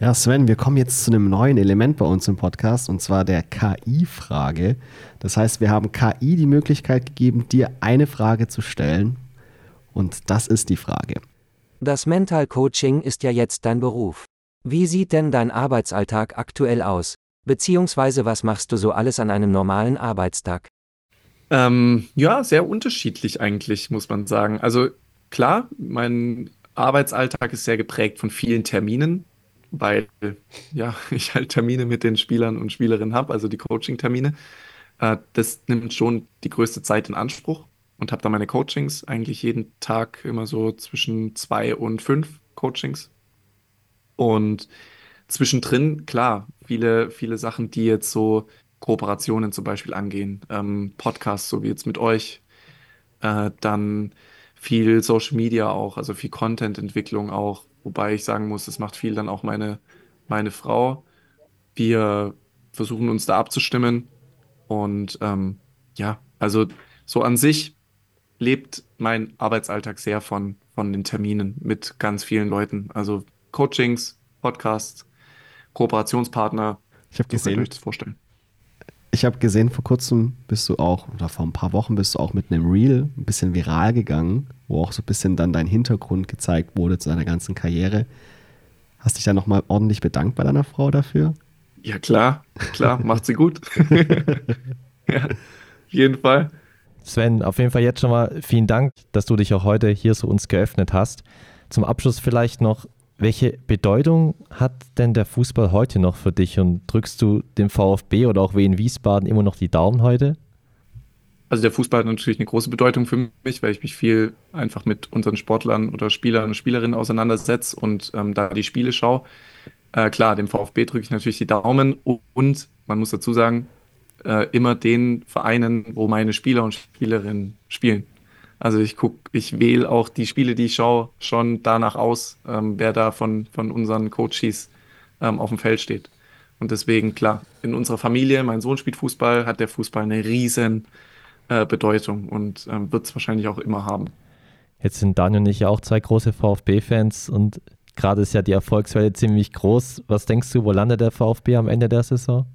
Ja, Sven, wir kommen jetzt zu einem neuen Element bei uns im Podcast und zwar der KI-Frage. Das heißt, wir haben KI die Möglichkeit gegeben, dir eine Frage zu stellen und das ist die Frage. Das Mental Coaching ist ja jetzt dein Beruf. Wie sieht denn dein Arbeitsalltag aktuell aus? Beziehungsweise was machst du so alles an einem normalen Arbeitstag? Ähm, ja, sehr unterschiedlich eigentlich, muss man sagen. Also klar, mein Arbeitsalltag ist sehr geprägt von vielen Terminen, weil ja, ich halt Termine mit den Spielern und Spielerinnen habe, also die Coaching-Termine. Äh, das nimmt schon die größte Zeit in Anspruch und habe da meine Coachings eigentlich jeden Tag immer so zwischen zwei und fünf Coachings. Und zwischendrin, klar, viele, viele Sachen, die jetzt so Kooperationen zum Beispiel angehen, ähm, Podcasts, so wie jetzt mit euch, äh, dann viel Social Media auch, also viel Content-Entwicklung auch, Wobei ich sagen muss, das macht viel dann auch meine, meine Frau. Wir versuchen uns da abzustimmen. Und ähm, ja, also so an sich lebt mein Arbeitsalltag sehr von, von den Terminen mit ganz vielen Leuten. Also Coachings, Podcasts, Kooperationspartner. Ich habe gesehen, vorstellen. Ich habe gesehen, vor kurzem bist du auch, oder vor ein paar Wochen bist du auch mit einem Reel ein bisschen viral gegangen, wo auch so ein bisschen dann dein Hintergrund gezeigt wurde zu deiner ganzen Karriere. Hast dich da nochmal ordentlich bedankt bei deiner Frau dafür? Ja, klar, klar, macht sie gut. ja, auf jeden Fall. Sven, auf jeden Fall jetzt schon mal vielen Dank, dass du dich auch heute hier so uns geöffnet hast. Zum Abschluss vielleicht noch, welche Bedeutung hat denn der Fußball heute noch für dich und drückst du dem VfB oder auch Wien Wiesbaden immer noch die Daumen heute? Also der Fußball hat natürlich eine große Bedeutung für mich, weil ich mich viel einfach mit unseren Sportlern oder Spielern und Spielerinnen auseinandersetze und ähm, da die Spiele schaue. Äh, klar, dem VfB drücke ich natürlich die Daumen und man muss dazu sagen, äh, immer den Vereinen, wo meine Spieler und Spielerinnen spielen. Also ich gucke, ich wähle auch die Spiele, die ich schaue, schon danach aus, ähm, wer da von, von unseren Coaches ähm, auf dem Feld steht. Und deswegen, klar, in unserer Familie, mein Sohn spielt Fußball, hat der Fußball eine riesen äh, Bedeutung und ähm, wird es wahrscheinlich auch immer haben. Jetzt sind Daniel und ich ja auch zwei große VfB-Fans und gerade ist ja die Erfolgswelle ziemlich groß. Was denkst du, wo landet der VfB am Ende der Saison?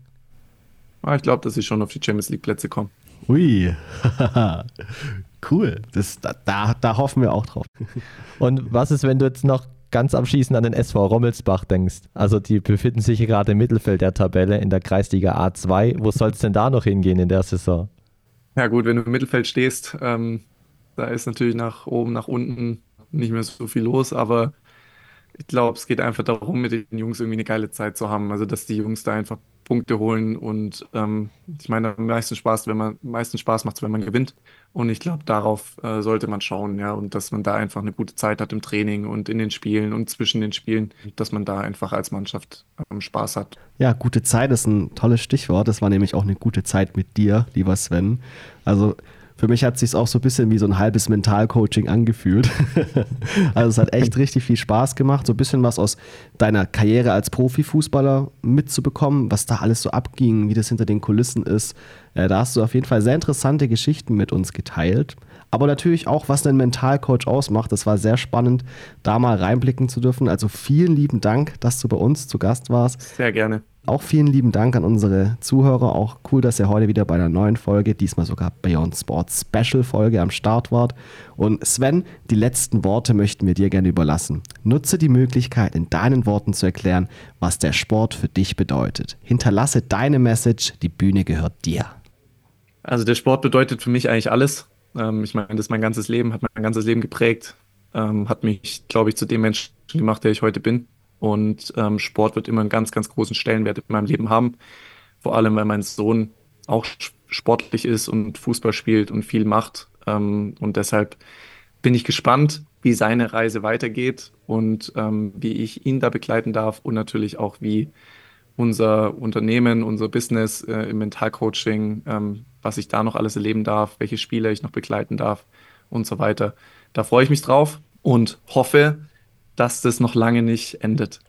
Ah, ich glaube, dass sie schon auf die Champions League-Plätze kommen. Ui, cool. Das, da, da hoffen wir auch drauf. Und was ist, wenn du jetzt noch ganz am Schießen an den SV Rommelsbach denkst? Also die befinden sich gerade im Mittelfeld der Tabelle in der Kreisliga A2. Wo soll es denn da noch hingehen in der Saison? Ja gut, wenn du im Mittelfeld stehst, ähm, da ist natürlich nach oben, nach unten nicht mehr so viel los, aber ich glaube, es geht einfach darum, mit den Jungs irgendwie eine geile Zeit zu haben. Also, dass die Jungs da einfach Punkte holen und ähm, ich meine, am meisten Spaß, wenn man, am meisten Spaß macht es, wenn man gewinnt. Und ich glaube, darauf äh, sollte man schauen, ja, und dass man da einfach eine gute Zeit hat im Training und in den Spielen und zwischen den Spielen, dass man da einfach als Mannschaft ähm, Spaß hat. Ja, gute Zeit ist ein tolles Stichwort. Das war nämlich auch eine gute Zeit mit dir, lieber Sven. Also für mich hat es sich auch so ein bisschen wie so ein halbes Mentalcoaching angefühlt. also es hat echt richtig viel Spaß gemacht, so ein bisschen was aus deiner Karriere als Profifußballer mitzubekommen, was da alles so abging, wie das hinter den Kulissen ist. Äh, da hast du auf jeden Fall sehr interessante Geschichten mit uns geteilt. Aber natürlich auch, was ein Mentalcoach ausmacht. Das war sehr spannend, da mal reinblicken zu dürfen. Also vielen lieben Dank, dass du bei uns zu Gast warst. Sehr gerne. Auch vielen lieben Dank an unsere Zuhörer. Auch cool, dass ihr heute wieder bei einer neuen Folge, diesmal sogar Beyond Sports Special Folge am Start wart. Und Sven, die letzten Worte möchten wir dir gerne überlassen. Nutze die Möglichkeit, in deinen Worten zu erklären, was der Sport für dich bedeutet. Hinterlasse deine Message, die Bühne gehört dir. Also der Sport bedeutet für mich eigentlich alles. Ähm, ich meine, das ist mein ganzes Leben, hat mein ganzes Leben geprägt, ähm, hat mich, glaube ich, zu dem Menschen gemacht, der ich heute bin. Und ähm, Sport wird immer einen ganz, ganz großen Stellenwert in meinem Leben haben. Vor allem, weil mein Sohn auch sportlich ist und Fußball spielt und viel macht. Ähm, und deshalb bin ich gespannt, wie seine Reise weitergeht und ähm, wie ich ihn da begleiten darf und natürlich auch, wie unser Unternehmen, unser Business äh, im Mentalcoaching, ähm, was ich da noch alles erleben darf, welche Spieler ich noch begleiten darf und so weiter. Da freue ich mich drauf und hoffe, dass das noch lange nicht endet.